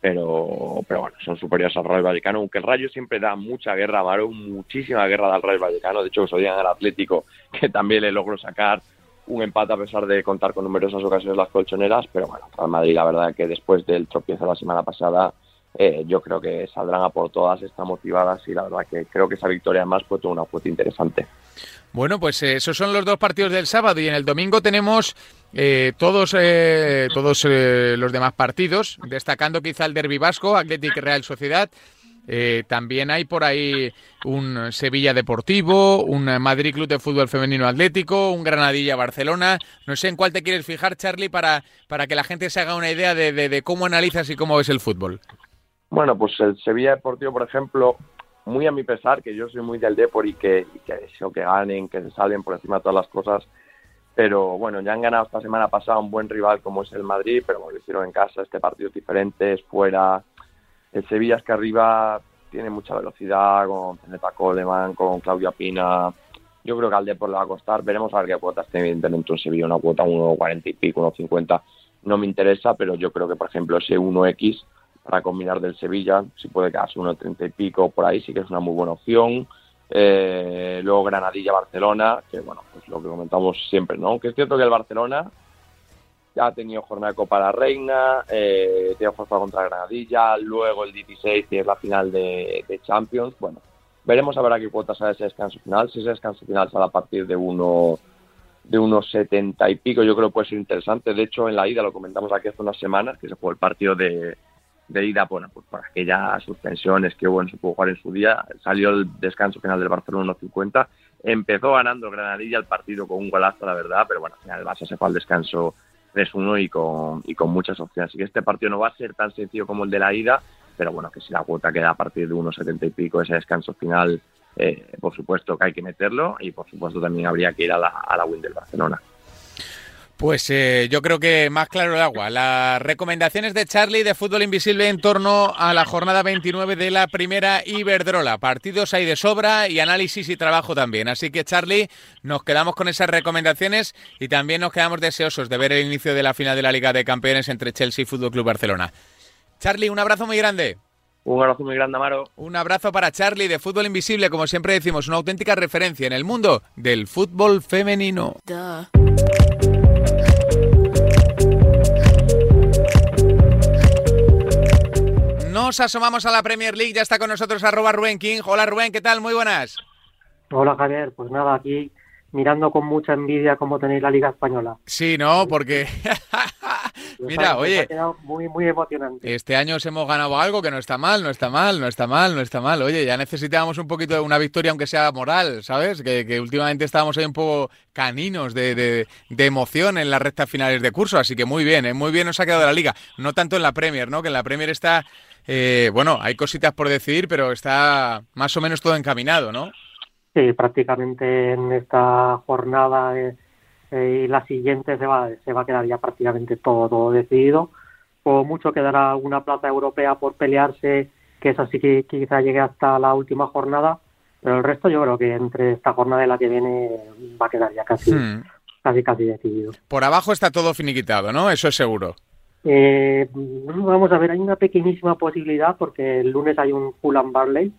pero, pero bueno, son superiores al Rayo Vallecano, aunque el Rayo siempre da mucha guerra, Amaro, muchísima guerra al Rayo Vallecano, de hecho eso día en el Atlético, que también le logró sacar un empate a pesar de contar con numerosas ocasiones las colchoneras, pero bueno, para Madrid la verdad que después del tropiezo de la semana pasada, eh, yo creo que saldrán a por todas, están motivadas y la verdad que creo que esa victoria más fue toda una fuente interesante. Bueno, pues eh, esos son los dos partidos del sábado y en el domingo tenemos eh, todos eh, todos los demás partidos, destacando quizá el Derby Vasco, Athletic Real Sociedad. también hay por ahí un Sevilla Deportivo, un Madrid Club de Fútbol Femenino Atlético, un Granadilla Barcelona. No sé en cuál te quieres fijar, Charlie, para, para que la gente se haga una idea de, de cómo analizas y cómo ves el fútbol. Bueno, pues el Sevilla Deportivo, por ejemplo, muy a mi pesar, que yo soy muy del Depor y que, que deseo que ganen, que se salven por encima de todas las cosas. Pero bueno, ya han ganado esta semana pasada un buen rival como es el Madrid, pero bueno, lo hicieron en casa, este partido es diferente, es fuera. El Sevilla es que arriba tiene mucha velocidad, con Zeneta Coleman, con Claudia Pina. Yo creo que al Depor le va a costar. Veremos a ver qué cuotas tiene evidentemente un Sevilla, una cuota 1.40 y pico, 1.50. No me interesa, pero yo creo que, por ejemplo, ese 1X para combinar del Sevilla, si puede quedarse uno treinta y pico por ahí, sí que es una muy buena opción. Eh, luego Granadilla-Barcelona, que bueno, pues lo que comentamos siempre, ¿no? Que es cierto que el Barcelona ya ha tenido jornada de Copa la Reina, eh, tiene fuerza contra Granadilla, luego el 16 que es la final de, Champions. Bueno, veremos a ver a qué cuota sale ese descanso final. Si ese descanso final sale a partir de uno de unos 70 y pico, yo creo que puede ser interesante. De hecho, en la ida lo comentamos aquí hace unas semanas, que se fue el partido de, de ida, bueno, pues por aquellas suspensiones que hubo en su jugar en su día, salió el descanso final del Barcelona 1.50, empezó ganando Granadilla el partido con un golazo, la verdad, pero bueno, al final el Barça se fue al descanso 3-1 y con, y con muchas opciones. Así que este partido no va a ser tan sencillo como el de la ida, pero bueno, que si la cuota queda a partir de 1.70 y pico, ese descanso final, eh, por supuesto que hay que meterlo y por supuesto también habría que ir a la, a la win del Barcelona. Pues eh, yo creo que más claro el agua. Las recomendaciones de Charlie de Fútbol Invisible en torno a la jornada 29 de la primera Iberdrola. Partidos hay de sobra y análisis y trabajo también. Así que Charlie, nos quedamos con esas recomendaciones y también nos quedamos deseosos de ver el inicio de la final de la Liga de Campeones entre Chelsea y Fútbol Club Barcelona. Charlie, un abrazo muy grande. Un abrazo muy grande, Amaro. Un abrazo para Charlie de Fútbol Invisible, como siempre decimos, una auténtica referencia en el mundo del fútbol femenino. Nos asomamos a la Premier League, ya está con nosotros arroba Rubén King. Hola Rubén, ¿qué tal? Muy buenas. Hola Javier, pues nada, aquí mirando con mucha envidia cómo tenéis la Liga Española. Sí, ¿no? Porque... Mira, oye, muy, muy emocionante. Este año os hemos ganado algo que no está mal, no está mal, no está mal, no está mal. Oye, ya necesitábamos un poquito de una victoria, aunque sea moral, ¿sabes? Que, últimamente estábamos ahí un poco caninos de, de, emoción en las rectas finales de curso, así que muy bien, ¿eh? muy bien nos ha quedado la liga. No tanto en la Premier, ¿no? Que en la Premier está eh, bueno, hay cositas por decidir, pero está más o menos todo encaminado, ¿no? Sí, prácticamente en esta jornada eh, eh, y la siguiente se va, se va a quedar ya prácticamente todo, decidido. O mucho quedará una plaza europea por pelearse, que esa sí que quizá llegue hasta la última jornada, pero el resto yo creo que entre esta jornada y la que viene va a quedar ya casi, hmm. casi, casi decidido. Por abajo está todo finiquitado, ¿no? Eso es seguro. Eh, vamos a ver, hay una pequeñísima posibilidad porque el lunes hay un Fulham Barley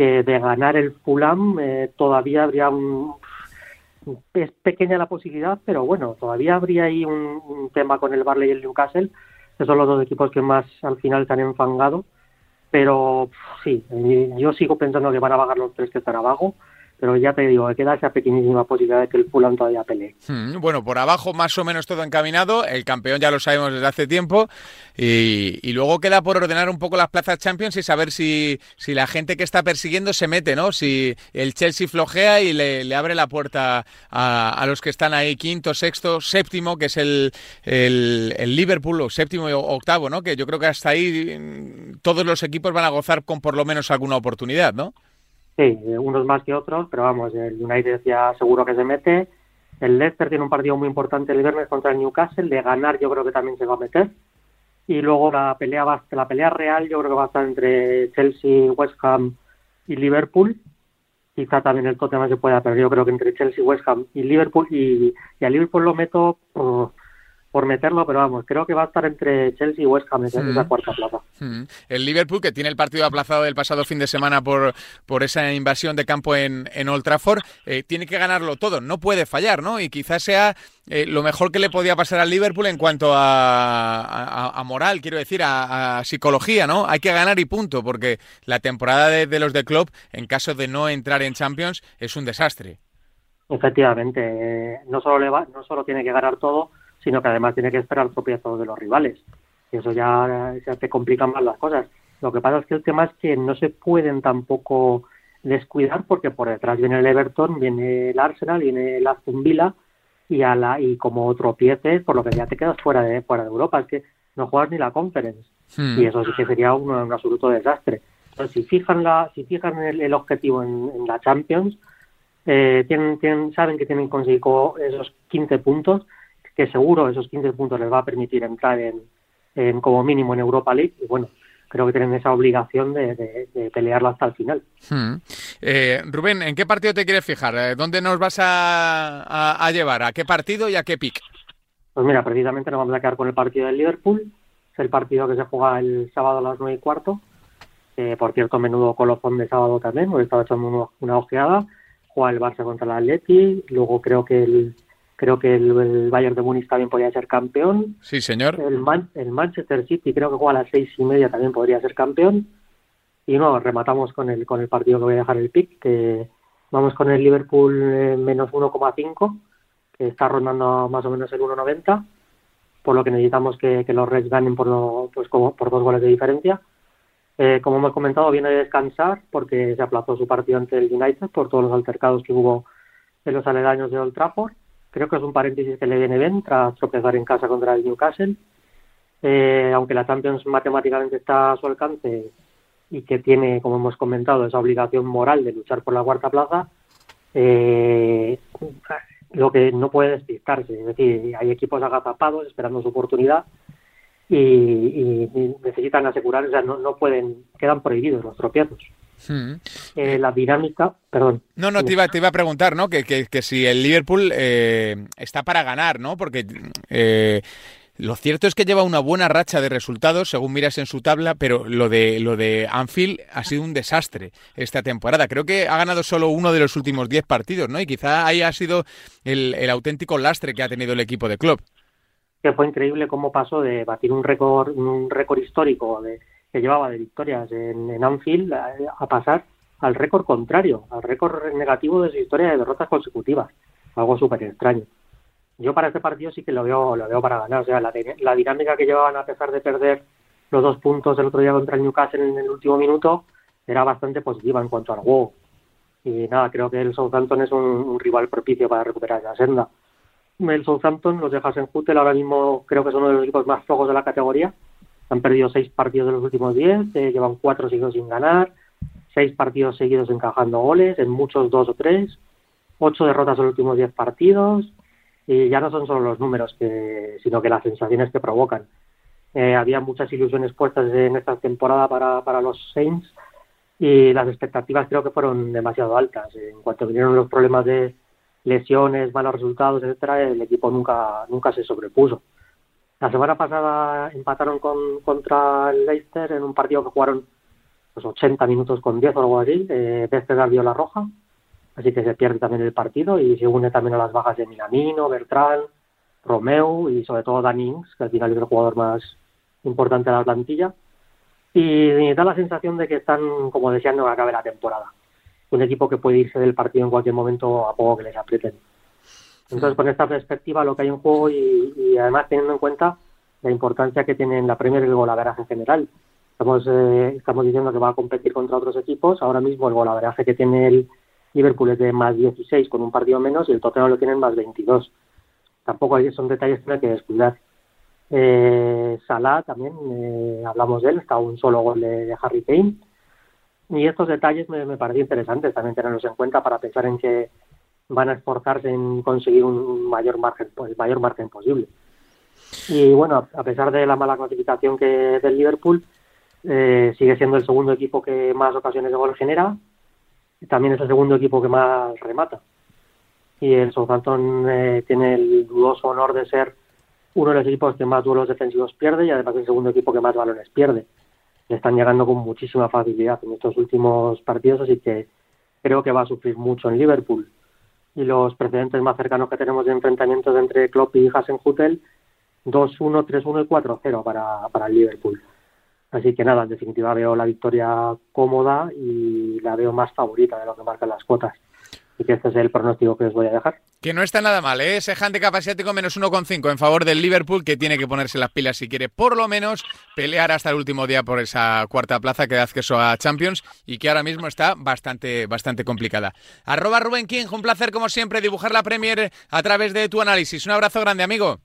que de ganar el Fulham eh, todavía habría un es pequeña la posibilidad, pero bueno, todavía habría ahí un, tema con el Barley y el Newcastle, que son los dos equipos que más al final se han enfangado, pero sí, yo sigo pensando que van a bajar los tres que están abajo, pero ya te digo, queda esa pequeñísima posibilidad de que el Fulham todavía pelee. Hmm, bueno, por abajo más o menos todo encaminado, el campeón ya lo sabemos desde hace tiempo, y, luego queda por ordenar un poco las plazas Champions y saber si, si, la gente que está persiguiendo se mete, ¿no? Si el Chelsea flojea y le, abre la puerta a, los que están ahí, quinto, sexto, séptimo, que es el, el, el Liverpool, o séptimo y octavo, ¿no? Que yo creo que hasta ahí mm, todos los equipos van a gozar con por lo menos alguna oportunidad, ¿no? Sí, unos más que otros, pero vamos, el United ya seguro que se mete. El Leicester tiene un partido muy importante el viernes contra el Newcastle. De ganar, yo creo que también se va a meter. Y luego la pelea va, la pelea real, yo creo que va a estar entre Chelsea, West Ham y Liverpool. Quizá también el Tottenham se pueda, pero yo creo que entre Chelsea, West Ham y Liverpool y, y a Liverpool lo meto por meterlo, pero vamos, creo que va a estar entre Chelsea y West Ham en esa cuarta plaza. El Liverpool, que tiene el partido aplazado del pasado fin de semana por, por esa invasión de campo en, en Old Trafford, eh, tiene que ganarlo todo, no puede fallar, ¿no? Y quizás sea eh, lo mejor que le podía pasar al Liverpool en cuanto a, a, moral, quiero decir, a, psicología, ¿no? Hay que ganar y punto, porque la temporada de, los de club, en caso de no entrar en Champions, es un desastre. Efectivamente, eh, no solo, le va, no solo tiene que ganar todo, sino que además tiene que esperar tropiezos de los rivales. Y eso ya te complica más las cosas. Lo que pasa es que el tema es que no se pueden tampoco descuidar porque por detrás viene el Everton, viene el Arsenal, viene el Aston Villa y a la y como tropieces, por lo que ya te quedas fuera de fuera de Europa, es que no juegas ni la Conference hmm. y eso sí que sería un, un absoluto desastre. Entonces, si fijan la si fijan el, objetivo en, la Champions, eh, tienen, tienen, saben que tienen consigo esos 15 puntos que seguro esos 15 puntos les va a permitir entrar en, como mínimo en Europa League y bueno, creo que tienen esa obligación de, pelearla hasta el final. Hmm. Eh, Rubén, ¿en qué partido te quieres fijar? Eh, ¿Dónde nos vas a, llevar? ¿A qué partido y a qué pick? Pues mira, precisamente nos vamos a quedar con el partido del Liverpool. Es el partido que se juega el sábado a las nueve y cuarto. por cierto, menudo colofón de sábado también, he estado echando una ojeada. Juega el Barça contra el Atleti. Luego creo que el, Creo que el, Bayern de Múnich también podría ser campeón. Sí, señor. El, el Manchester City creo que juega a las seis y media también podría ser campeón. Y no, rematamos con el, con el partido que voy a dejar el pick, que vamos con el Liverpool eh, menos 1,5, que está rondando más o menos el 1,90, por lo que necesitamos que, los Reds ganen por, pues como, por dos goles de diferencia. Eh, como hemos comentado, viene de descansar porque se aplazó su partido ante el United por todos los altercados que hubo en los aledaños de Old Trafford. Creo que es un paréntesis que le viene bien tras tropezar en casa contra el Newcastle. Eh, aunque la Champions matemáticamente está a su alcance y que tiene, como hemos comentado, esa obligación moral de luchar por la cuarta plaza, eh, lo que no puede despistarse. Es decir, hay equipos agazapados esperando su oportunidad y, necesitan asegurar, o sea, no, no pueden, quedan prohibidos los tropiezos. Hmm. Eh, la dinámica, perdón. No, no, te iba, te iba a preguntar, ¿no? Que, que, si el Liverpool eh, está para ganar, ¿no? Porque eh, lo cierto es que lleva una buena racha de resultados, según miras en su tabla, pero lo de, lo de Anfield ha sido un desastre esta temporada. Creo que ha ganado solo uno de los últimos 10 partidos, ¿no? Y quizá ahí ha sido el, el auténtico lastre que ha tenido el equipo de club. Que fue increíble cómo pasó de batir un récord, un récord histórico de que llevaba de victorias en, Anfield a, pasar al récord contrario, al récord negativo de su historia de derrotas consecutivas. Algo súper extraño. Yo para este partido sí que lo veo, lo veo para ganar. O sea, la, la dinámica que llevaban a pesar de perder los dos puntos el otro día contra el Newcastle en el último minuto era bastante positiva en cuanto al juego. Y nada, creo que el Southampton es un, rival propicio para recuperar esa senda. El Southampton los dejas en Hutel, ahora mismo creo que es uno de los equipos más flojos de la categoría han perdido seis partidos de los últimos diez, eh, llevan cuatro seguidos sin ganar, seis partidos seguidos encajando goles, en muchos dos o tres, ocho derrotas en los últimos diez partidos, y ya no son solo los números, que, sino que las sensaciones que provocan. Eh, había muchas ilusiones puestas en esta temporada para, para los Saints y las expectativas creo que fueron demasiado altas. En cuanto vinieron los problemas de lesiones, malos resultados, etcétera, el equipo nunca, nunca se sobrepuso. La semana pasada empataron con, contra el Leicester en un partido que jugaron pues, 80 minutos con 10 o algo así. Eh, Vestergaard dio la roja, así que se pierde también el partido y se une también a las bajas de Minamino, Bertrán, Romeo y sobre todo Dan Ings, que al final es el jugador más importante de la plantilla. Y da la sensación de que están como deseando que acabe la temporada. un equipo que puede irse del partido en cualquier momento a poco que les aprieten. Entonces, con esta perspectiva, lo que hay en juego y, además teniendo en cuenta la importancia que tiene en la Premier el golaveraje en general. Estamos, eh, estamos diciendo que va a competir contra otros equipos. Ahora mismo el golaveraje que tiene el Liverpool es de más 16 con un partido menos y el Tottenham lo tiene en más 22. Tampoco son detalles que hay que descuidar. Eh, Salah también, eh, hablamos de él, está un solo gol de, Harry Kane. Y estos detalles me, me parecen interesantes también tenerlos en cuenta para pensar en que van a esforzarse en conseguir un mayor margen, pues, mayor margen posible. Y bueno, a pesar de la mala clasificación que del Liverpool, eh, sigue siendo el segundo equipo que más ocasiones de gol genera. También es el segundo equipo que más remata. Y el Southampton eh, tiene el dudoso honor de ser uno de los equipos que más duelos defensivos pierde y además el segundo equipo que más balones pierde. Le están llegando con muchísima facilidad en estos últimos partidos, así que creo que va a sufrir mucho en Liverpool. Y los precedentes más cercanos que tenemos de enfrentamientos entre Klopp y Hasenhutel, 2-1, 3-1 y 4-0 para, para el Liverpool. Así que nada, en definitiva veo la victoria cómoda y la veo más favorita de lo que marcan las cuotas y que este es el pronóstico que os voy a dejar. Que no está nada mal, ¿eh? ese handicap asiático menos 1,5 en favor del Liverpool, que tiene que ponerse las pilas si quiere por lo menos pelear hasta el último día por esa cuarta plaza que da acceso a Champions y que ahora mismo está bastante, bastante complicada. Arroba Rubén King, un placer como siempre dibujar la Premier a través de tu análisis. Un abrazo grande, amigo.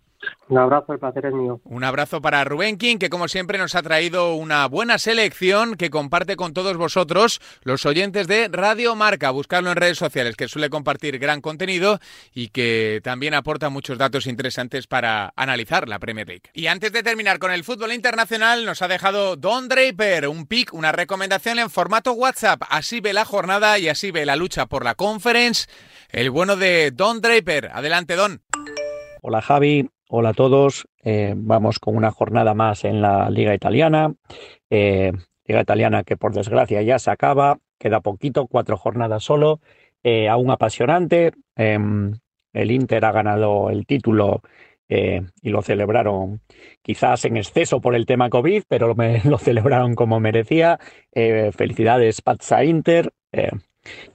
Un abrazo, el placer es mío. Un abrazo para Rubén King, que como siempre nos ha traído una buena selección que comparte con todos vosotros, los oyentes de Radio Marca. Buscarlo en redes sociales, que suele compartir gran contenido y que también aporta muchos datos interesantes para analizar la Premier League. Y antes de terminar con el fútbol internacional, nos ha dejado Don Draper, un pick, una recomendación en formato WhatsApp. Así ve la jornada y así ve la lucha por la conference. El bueno de Don Draper. Adelante, Don. Hola Javi, Hola a todos, eh, vamos con una jornada más en la Liga Italiana. Eh, Liga Italiana que por desgracia ya se acaba, queda poquito, cuatro jornadas solo, eh, aún apasionante. Em, el Inter ha ganado el título y lo celebraron quizás en exceso por el tema COVID, pero lo, lo celebraron como merecía. felicidades Pazza Inter,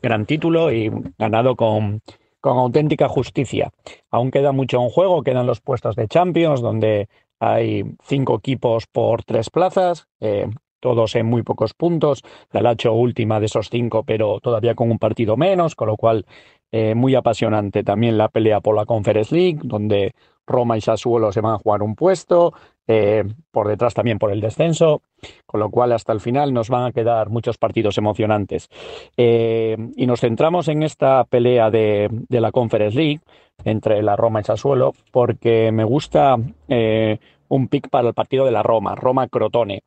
gran título y ganado con con auténtica justicia. Aún queda mucho en juego, quedan los puestos de Champions, donde hay cinco equipos por tres plazas, eh, todos en muy pocos puntos. La Lacho última de esos cinco, pero todavía con un partido menos, con lo cual eh, muy apasionante también la pelea por la Conference League, donde Roma y Sassuolo se van a jugar un puesto, eh, por detrás también por el descenso, con lo cual hasta el final nos van a quedar muchos partidos emocionantes. Eh, y nos centramos en esta pelea de, la Conference League entre la Roma y Sassuolo, porque me gusta eh, un pick para el partido de la Roma, Roma-Crotone.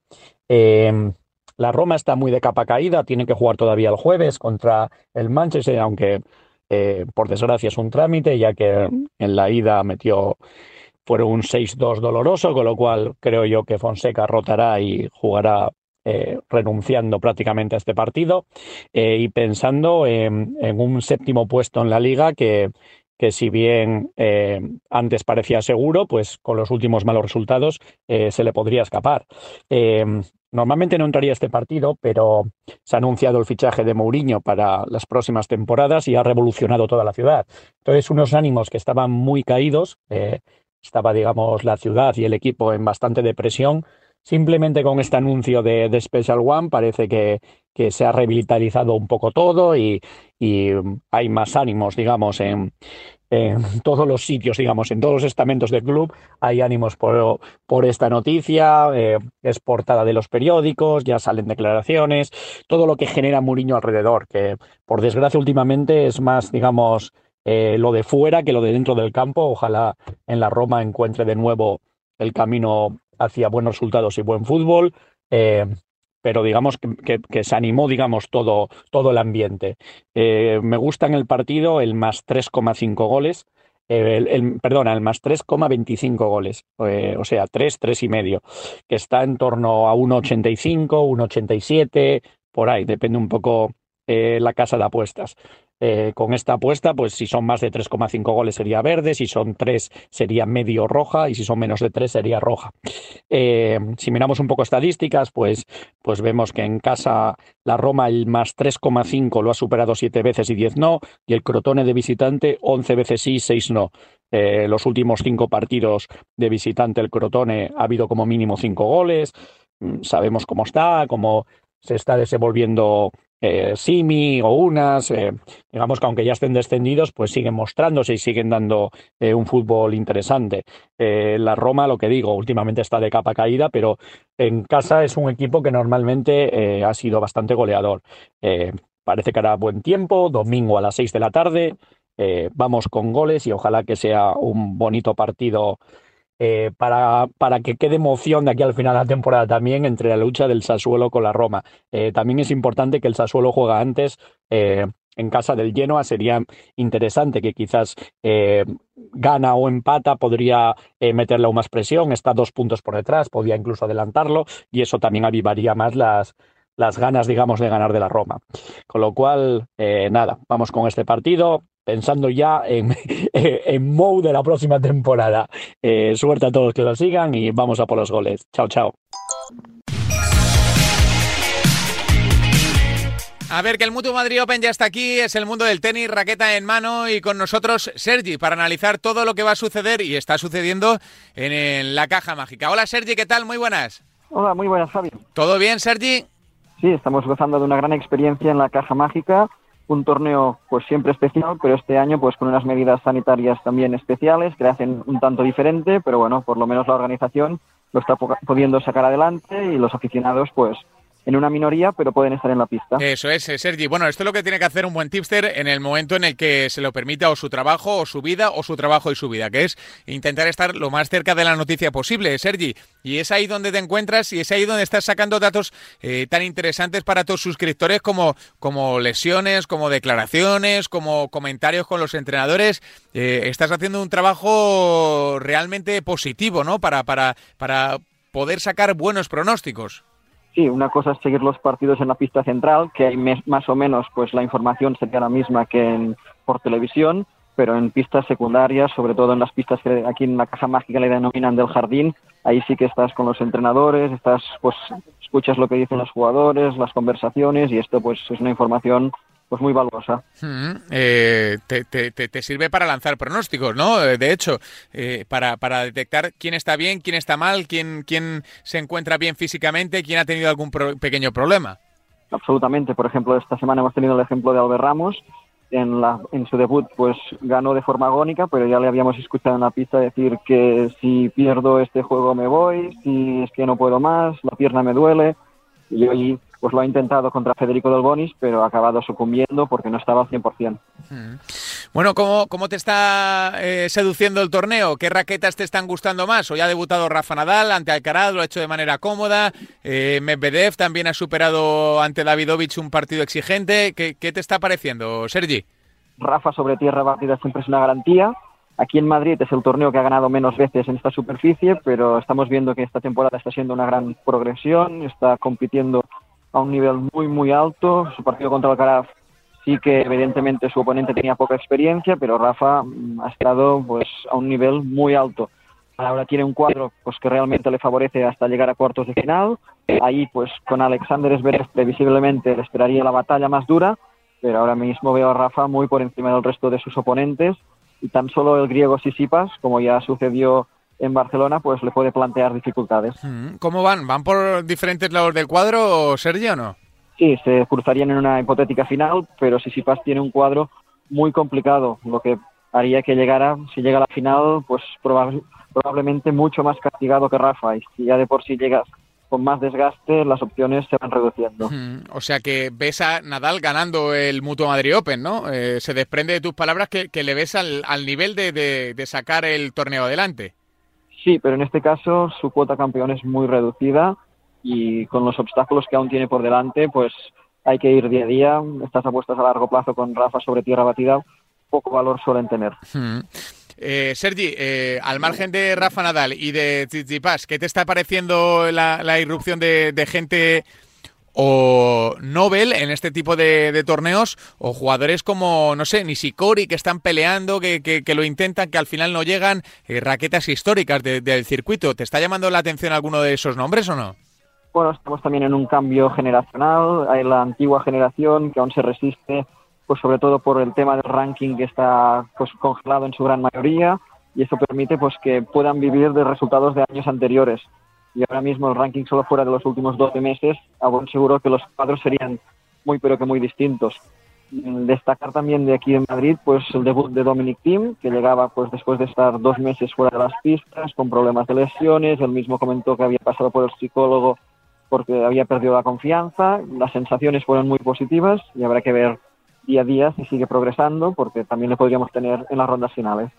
la Roma está muy de capa caída, tiene que jugar todavía el jueves contra el Manchester, aunque por desgracia es un trámite, ya que en la ida metió fueron un 6-2 doloroso, con lo cual creo yo que Fonseca rotará y jugará eh, renunciando prácticamente a este partido eh, y pensando en, un séptimo puesto en la liga que, que si bien eh, antes parecía seguro, pues con los últimos malos resultados se le podría escapar. Normalmente no entraría este partido, pero se ha anunciado el fichaje de Mourinho para las próximas temporadas y ha revolucionado toda la ciudad. Entonces, unos ánimos que estaban muy caídos, estaba, digamos, la ciudad y el equipo en bastante depresión. Simplemente con este anuncio de, Special One parece que, se ha revitalizado un poco todo y, hay más ánimos, digamos, en, todos los sitios, digamos, en todos los estamentos del club hay ánimos por, por esta noticia, eh, es portada de los periódicos, ya salen declaraciones, todo lo que genera Muriño alrededor, que por desgracia últimamente es más, digamos, eh, lo de fuera que lo de dentro del campo. Ojalá en la Roma encuentre de nuevo el camino hacia buenos resultados y buen fútbol. Eh, pero digamos que, se animó, digamos, todo, todo el ambiente. Eh, me gusta en el partido el más 3,5 goles, el, perdona, el más 3,25 goles, o sea, 3, 3 y medio, que está en torno a 1,85, 1,87, por ahí, depende un poco eh, la casa de apuestas. Eh, con esta apuesta, pues si son más de 3,5 goles sería verde, si son 3 sería medio roja y si son menos de 3 sería roja. Eh, si miramos un poco estadísticas, pues, pues vemos que en casa la Roma el más 3,5 lo ha superado 7 veces y 10 no, y el Crotone de visitante 11 veces sí, 6 no. Los últimos 5 partidos de visitante el Crotone ha habido como mínimo 5 goles, mm, sabemos cómo está, cómo se está desenvolviendo eh, Simi o unas, eh, digamos que aunque ya estén descendidos, pues siguen mostrándose y siguen dando eh, un fútbol interesante. la Roma, lo que digo, últimamente está de capa caída, pero en casa es un equipo que normalmente ha sido bastante goleador. parece que hará buen tiempo, domingo a las 6 de la tarde. vamos con goles y ojalá que sea un bonito partido eh, para, para, que quede emoción de aquí al final de la temporada también entre la lucha del Sassuolo con la Roma. Eh, también es importante que el Sassuolo juega antes eh, en casa del Genoa. Sería interesante que quizás gana o empata, podría meterle aún más presión. Está dos puntos por detrás, podría incluso adelantarlo y eso también avivaría más las, las ganas, digamos, de ganar de la Roma. Con lo cual, nada, vamos con este partido pensando ya en, en Mou de la próxima temporada. Eh, suerte a todos que lo sigan y vamos a por los goles. Chao, chao. A ver, que el Mutuo Madrid Open ya está aquí, es el mundo del tenis, raqueta en mano y con nosotros Sergi para analizar todo lo que va a suceder y está sucediendo en, la caja mágica. Hola Sergi, ¿qué tal? Muy buenas. Hola, muy buenas, Javi. ¿Todo bien, Sergi? Sí, estamos gozando de una gran experiencia en la caja mágica un torneo pues siempre especial, pero este año pues con unas medidas sanitarias también especiales que le hacen un tanto diferente, pero bueno, por lo menos la organización lo está pudiendo sacar adelante y los aficionados pues en una minoría, pero pueden estar en la pista. Eso es, eh, Sergi. Bueno, esto es lo que tiene que hacer un buen tipster en el momento en el que se lo permita o su trabajo o su vida o su trabajo y su vida, que es intentar estar lo más cerca de la noticia posible, Sergi. Y es ahí donde te encuentras y es ahí donde estás sacando datos eh, tan interesantes para tus suscriptores como, como lesiones, como declaraciones, como comentarios con los entrenadores. Eh, estás haciendo un trabajo realmente positivo, ¿no? Para, para, para poder sacar buenos pronósticos. Sí, una cosa es seguir los partidos en la pista central, que hay más o menos pues la información sería la misma que por televisión, pero en pistas secundarias, sobre todo en las pistas que aquí en la caja mágica le denominan del jardín, ahí sí que estás con los entrenadores, estás pues escuchas lo que dicen los jugadores, las conversaciones y esto pues es una información pues muy valiosa. Mm, eh, te, te, sirve para lanzar pronósticos, ¿no? Eh, de hecho, eh, para, para, detectar quién está bien, quién está mal, quién, quién se encuentra bien físicamente, quién ha tenido algún pequeño problema. Absolutamente. Por ejemplo, esta semana hemos tenido el ejemplo de Albert Ramos. En, la, en su debut, pues ganó de forma agónica, pero ya le habíamos escuchado en la pista decir que si pierdo este juego me voy, si es que no puedo más, la pierna me duele. Y hoy pues lo ha intentado contra Federico Del Bonis, pero ha acabado sucumbiendo porque no estaba al 100%. Mm. Bueno, ¿cómo, cómo te está eh, seduciendo el torneo? ¿Qué raquetas te están gustando más? Hoy ha debutado Rafa Nadal ante Alcaraz, lo ha hecho de manera cómoda. Eh, Medvedev también ha superado ante Davidovich un partido exigente. ¿Qué, ¿Qué te está pareciendo, Sergi? Rafa sobre tierra batida siempre es una garantía. Aquí en Madrid es el torneo que ha ganado menos veces en esta superficie, pero estamos viendo que esta temporada está siendo una gran progresión, está compitiendo a un nivel muy, muy alto. Su partido contra Alcaraz sí que evidentemente su oponente tenía poca experiencia, pero Rafa mm, ha estado pues a un nivel muy alto. Ahora tiene un cuadro pues que realmente le favorece hasta llegar a cuartos de final. Ahí pues con Alexander Zverev previsiblemente le esperaría la batalla más dura, pero ahora mismo veo a Rafa muy por encima del resto de sus oponentes y tan solo el griego Sisipas, como ya sucedió en Barcelona, pues le puede plantear dificultades. Mm, ¿Cómo van? ¿Van por diferentes lados del cuadro, Sergio, o no? Sí, se cruzarían en una hipotética final, pero Sisipas tiene un cuadro muy complicado, lo que haría que llegara, si llega a la final, pues probablemente mucho más castigado que Rafa. Y si ya de por sí llegas con más desgaste, las opciones se van reduciendo. Mm, o sea que ves a Nadal ganando el Mutuo Madrid Open, ¿no? Eh, se desprende de tus palabras que, le ves al, nivel de, de sacar el torneo adelante. Sí, pero en este caso su cuota campeón es muy reducida y con los obstáculos que aún tiene por delante, pues hay que ir día a día. Estas apuestas a largo plazo con Rafa sobre tierra batida, poco valor suelen tener. Hmm. Eh, Sergi, eh, al margen de Rafa Nadal y de Tsitsipas, ¿qué te está pareciendo la, irrupción de, gente o Nobel en este tipo de, torneos o jugadores como, no sé, Nishikori que están peleando, que, que, lo intentan, que al final no llegan, eh, raquetas históricas del circuito. ¿Te está llamando la atención alguno de esos nombres o no? Bueno, estamos también en un cambio generacional. Hay la antigua generación que aún se resiste, pues sobre todo por el tema del ranking que está pues congelado en su gran mayoría y eso permite pues que puedan vivir de resultados de años anteriores. Y ahora mismo el ranking solo fuera de los últimos 12 meses, aún seguro que los cuadros serían muy pero que muy distintos. Destacar también de aquí en Madrid pues el debut de Dominic Thiem, que llegaba pues después de estar dos meses fuera de las pistas con problemas de lesiones. Él mismo comentó que había pasado por el psicólogo porque había perdido la confianza, las sensaciones fueron muy positivas y habrá que ver día a día si sigue progresando, porque también le podríamos tener en las rondas finales.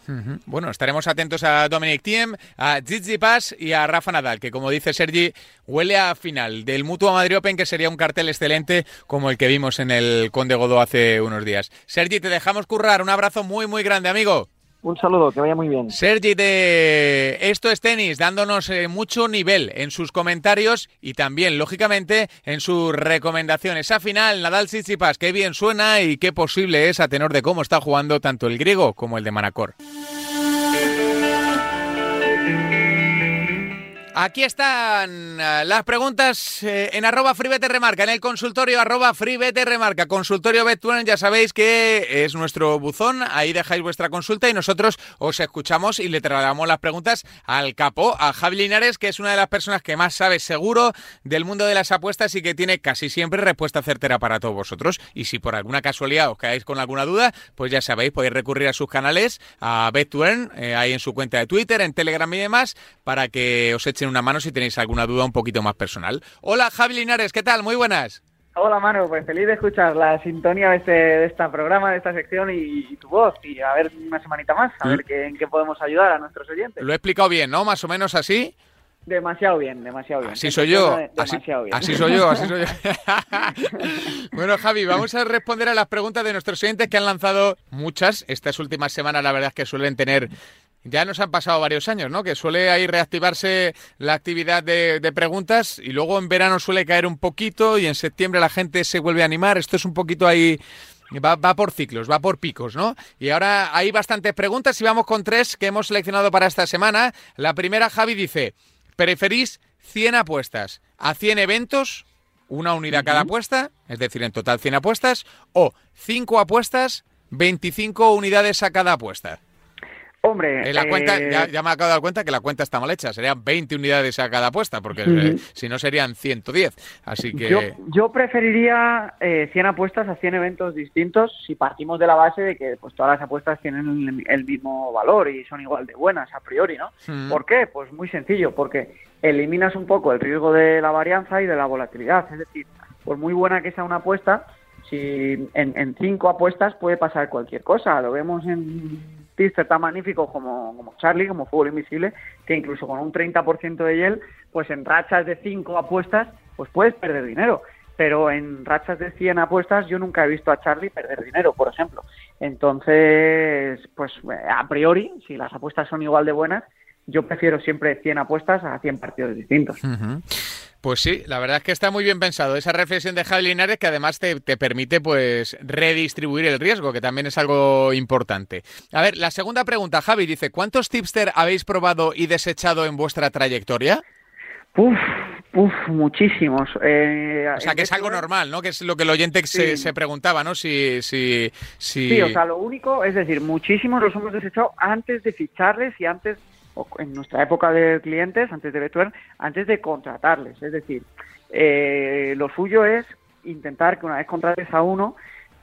Bueno, estaremos atentos a Dominic Thiem, a Gigi Paz y a Rafa Nadal, que como dice Sergi, huele a final del Mutua Madrid Open, que sería un cartel excelente como el que vimos en el Conde Godó hace unos días. Sergi, te dejamos currar. Un abrazo muy, muy grande, amigo. Un saludo, que vaya muy bien. Sergi de Esto es Tenis, dándonos eh, mucho nivel en sus comentarios y también, lógicamente, en sus recomendaciones. A final, Nadal Tsitsipas, qué bien suena y qué posible es a tenor de cómo está jugando tanto el griego como el de Manacor. Aquí están eh, las preguntas eh, en arroba remarca, en el consultorio arroba remarca, consultorio Betuen, ya sabéis que es nuestro buzón, ahí dejáis vuestra consulta y nosotros os escuchamos y le trasladamos las preguntas al capo, a Javi Linares, que es una de las personas que más sabe seguro del mundo de las apuestas y que tiene casi siempre respuesta certera para todos vosotros. Y si por alguna casualidad os quedáis con alguna duda, pues ya sabéis, podéis recurrir a sus canales, a Betuen, eh, ahí en su cuenta de Twitter, en Telegram y demás, para que os echen una mano si tenéis alguna duda un poquito más personal. Hola Javi Linares, ¿qué tal? Muy buenas. Hola Manu, pues feliz de escuchar la sintonía de este, de este programa, de esta sección y, tu voz. Y a ver una semanita más, a ver qué, en qué podemos ayudar a nuestros oyentes. Lo he explicado bien, ¿no? Más o menos así. Demasiado bien, demasiado bien. Así soy yo. Así, así, soy yo, así soy yo. bueno, Javi, vamos a responder a las preguntas de nuestros oyentes que han lanzado muchas. Estas últimas semanas, la verdad es que suelen tener ya nos han pasado varios años, ¿no? Que suele ahí reactivarse la actividad de, preguntas y luego en verano suele caer un poquito y en septiembre la gente se vuelve a animar. Esto es un poquito ahí... Va, va, por ciclos, va por picos, ¿no? Y ahora hay bastantes preguntas y vamos con tres que hemos seleccionado para esta semana. La primera, Javi dice, ¿preferís 100 apuestas a 100 eventos, una unidad cada apuesta, es decir, en total 100 apuestas, o 5 apuestas, 25 unidades a cada apuesta? Hombre, la cuenta, eh, ya, me acabo de dar cuenta que la cuenta está mal hecha. Serían 20 unidades a cada apuesta, porque eh, si no serían 110. Así que. Yo, preferiría 100 eh, apuestas a 100 eventos distintos si partimos de la base de que pues todas las apuestas tienen el, mismo valor y son igual de buenas a priori, ¿no? ¿Por qué? Pues muy sencillo, porque eliminas un poco el riesgo de la varianza y de la volatilidad. Es decir, por muy buena que sea una apuesta, si en, en cinco apuestas puede pasar cualquier cosa. Lo vemos en Tister tan magnífico como, como Charlie, como Fútbol Invisible, que incluso con un 30% de Yel, pues en rachas de 5 apuestas, pues puedes perder dinero. Pero en rachas de 100 apuestas yo nunca he visto a Charlie perder dinero, por ejemplo. Entonces, pues a priori, si las apuestas son igual de buenas, yo prefiero siempre 100 apuestas a 100 partidos distintos. Pues sí, la verdad es que está muy bien pensado. Esa reflexión de Javi Linares que además te, permite pues redistribuir el riesgo, que también es algo importante. A ver, la segunda pregunta, Javi, dice, ¿cuántos tipster habéis probado y desechado en vuestra trayectoria? Uf, uf, muchísimos. Eh, o sea, que es algo normal, ¿no? Que es lo que el oyente se, se, preguntaba, ¿no? Si, si, si... Sí, o sea, lo único, es decir, muchísimos los hemos desechado antes de ficharles y antes en nuestra época de clientes, antes de Betuer, antes de contratarles. Es decir, eh, lo suyo es intentar que una vez contrates a uno,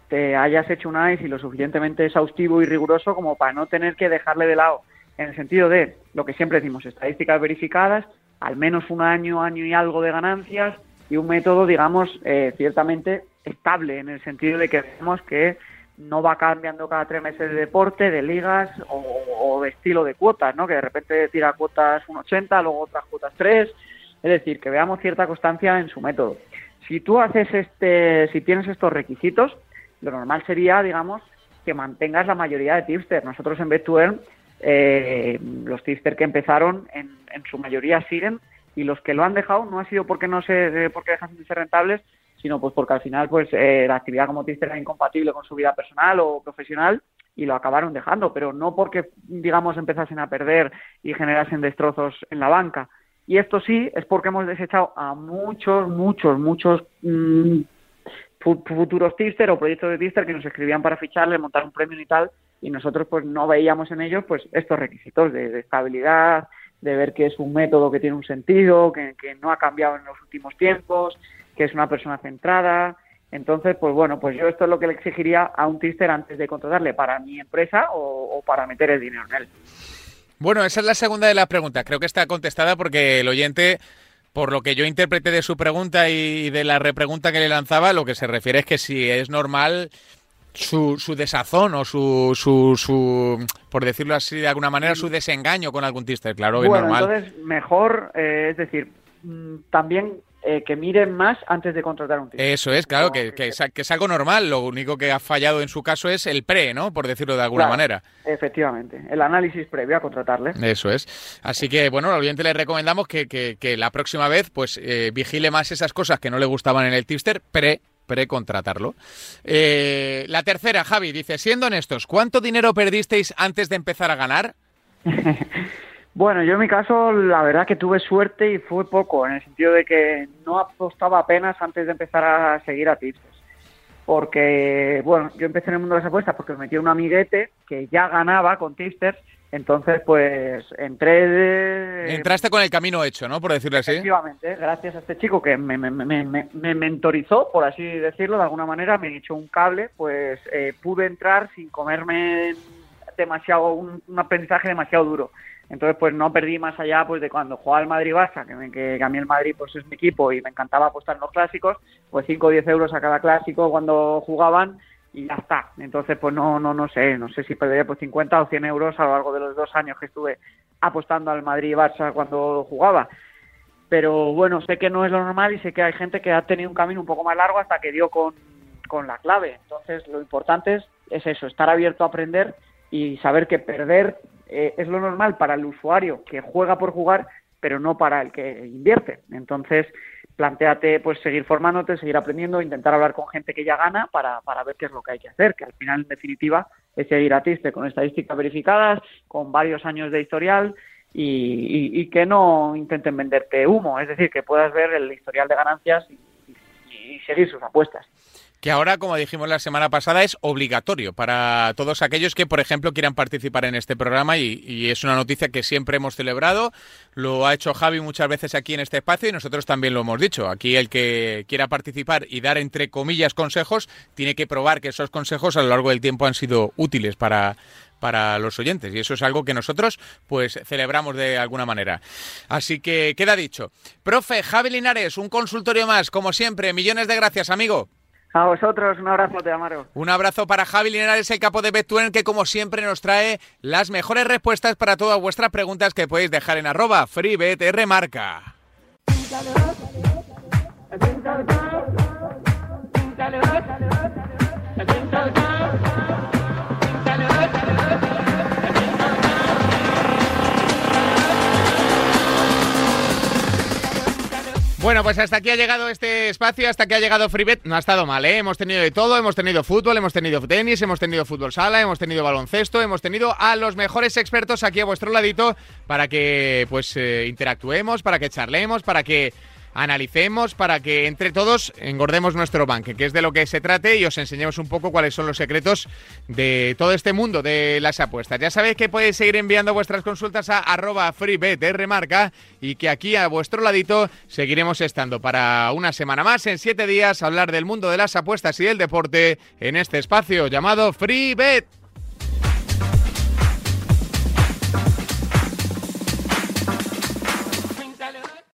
te hayas hecho un y lo suficientemente exhaustivo y riguroso como para no tener que dejarle de lado, en el sentido de lo que siempre decimos, estadísticas verificadas, al menos un año, año y algo de ganancias y un método, digamos, eh, ciertamente estable, en el sentido de que vemos que no va cambiando cada tres meses de deporte, de ligas o, de estilo de cuotas, ¿no? Que de repente tira cuotas 1,80, luego otras cuotas 3. Es decir, que veamos cierta constancia en su método. Si tú haces este, si tienes estos requisitos, lo normal sería, digamos, que mantengas la mayoría de tipster. Nosotros en Bet2Earn, eh, los tipster que empezaron, en, en su mayoría siguen y los que lo han dejado no ha sido porque no se, porque dejan de ser rentables, sino pues porque al final pues eh, la actividad como tipster era incompatible con su vida personal o profesional y lo acabaron dejando, pero no porque digamos empezasen a perder y generasen destrozos en la banca. Y esto sí es porque hemos desechado a muchos, muchos, muchos mm, futuros tipster o proyectos de tipster que nos escribían para ficharle, montar un premio y tal, y nosotros pues no veíamos en ellos pues estos requisitos de, estabilidad, de ver que es un método que tiene un sentido, que, no ha cambiado en los últimos tiempos, que es una persona centrada. Entonces, pues bueno, pues yo esto es lo que le exigiría a un tipster antes de contratarle para mi empresa o para meter el dinero en él. Bueno, esa es la segunda de las preguntas. Creo que está contestada porque el oyente por lo que yo interpreté de su pregunta y de la repregunta que le lanzaba, lo que se refiere es que si es normal su, su desazón o su, su, su, por decirlo así de alguna manera, su desengaño con algún tister, claro, es normal. Entonces, mejor, eh, es decir, mm, también eh, que miren más antes de contratar un. Eso es, claro, que, que, es, algo normal. Lo único que ha fallado en su caso es el pre, ¿no? Por decirlo de alguna manera. Efectivamente, el análisis previo a contratarle. Eso es. Así que, bueno, al oyente le recomendamos que, que la próxima vez pues eh, vigile más esas cosas que no le gustaban en el tipster pre pre-contratarlo. Eh, la tercera, Javi, dice, siendo honestos, ¿cuánto dinero perdisteis antes de empezar a ganar? Bueno, yo en mi caso la verdad que tuve suerte y fue poco, en el sentido de que no apostaba apenas antes de empezar a seguir a tipsters. Porque, bueno, yo empecé en el mundo de las apuestas porque me metí un amiguete que ya ganaba con tipsters, entonces pues entré de... Entraste con el camino hecho, ¿no? Por decirlo así. Efectivamente, gracias a este chico que me, me, me, me mentorizó, por así decirlo, de alguna manera, me echó un cable, pues eh, pude entrar sin comerme demasiado, un aprendizaje demasiado duro entonces, pues no perdí más allá pues de cuando jugaba el Madrid-Barça, que, que, a mí el Madrid pues es mi equipo y me encantaba apostar en los clásicos, pues 5 o 10 euros a cada clásico cuando jugaban y ya está. Entonces, pues no, no, no sé, no sé si perdería pues 50 o 100 euros a lo largo de los dos años que estuve apostando al Madrid-Barça cuando jugaba. Pero bueno, sé que no es lo normal y sé que hay gente que ha tenido un camino un poco más largo hasta que dio con, con la clave. Entonces, lo importante es, es eso, estar abierto a aprender y saber que perder eh, es lo normal para el usuario que juega por jugar, pero no para el que invierte. Entonces, planteate pues seguir formándote, seguir aprendiendo, intentar hablar con gente que ya gana para, para ver qué es lo que hay que hacer, que al final, en definitiva, es seguir a Tiste con estadísticas verificadas, con varios años de historial y, y, que no intenten venderte humo, es decir, que puedas ver el historial de ganancias y seguir sus apuestas que ahora, como dijimos la semana pasada, es obligatorio para todos aquellos que, por ejemplo, quieran participar en este programa y, es una noticia que siempre hemos celebrado. Lo ha hecho Javi muchas veces aquí en este espacio y nosotros también lo hemos dicho. Aquí el que quiera participar y dar, entre comillas, consejos, tiene que probar que esos consejos a lo largo del tiempo han sido útiles para, para los oyentes y eso es algo que nosotros pues celebramos de alguna manera. Así que queda dicho. Profe Javi Linares, un consultorio más, como siempre, millones de gracias, amigo. A vosotros, un abrazo, te Amaro. Un abrazo para Javi Linares, el capo de Betuen, que como siempre nos trae las mejores respuestas para todas vuestras preguntas que podéis dejar en arroba freebetrmarca. Bueno, pues hasta aquí ha llegado este espacio, hasta aquí ha llegado FreeBet. No ha estado mal, ¿eh? Hemos tenido de todo, hemos tenido fútbol, hemos tenido tenis, hemos tenido fútbol sala, hemos tenido baloncesto, hemos tenido a los mejores expertos aquí a vuestro ladito para que pues eh, interactuemos, para que charlemos, para que analicemos para que entre todos engordemos nuestro banque, que es de lo que se trate y os enseñemos un poco cuáles son los secretos de todo este mundo de las apuestas. Ya sabéis que podéis seguir enviando vuestras consultas a arroba freebetremarca y que aquí a vuestro ladito seguiremos estando para una semana más, en siete días, hablar del mundo de las apuestas y del deporte en este espacio llamado FreeBet.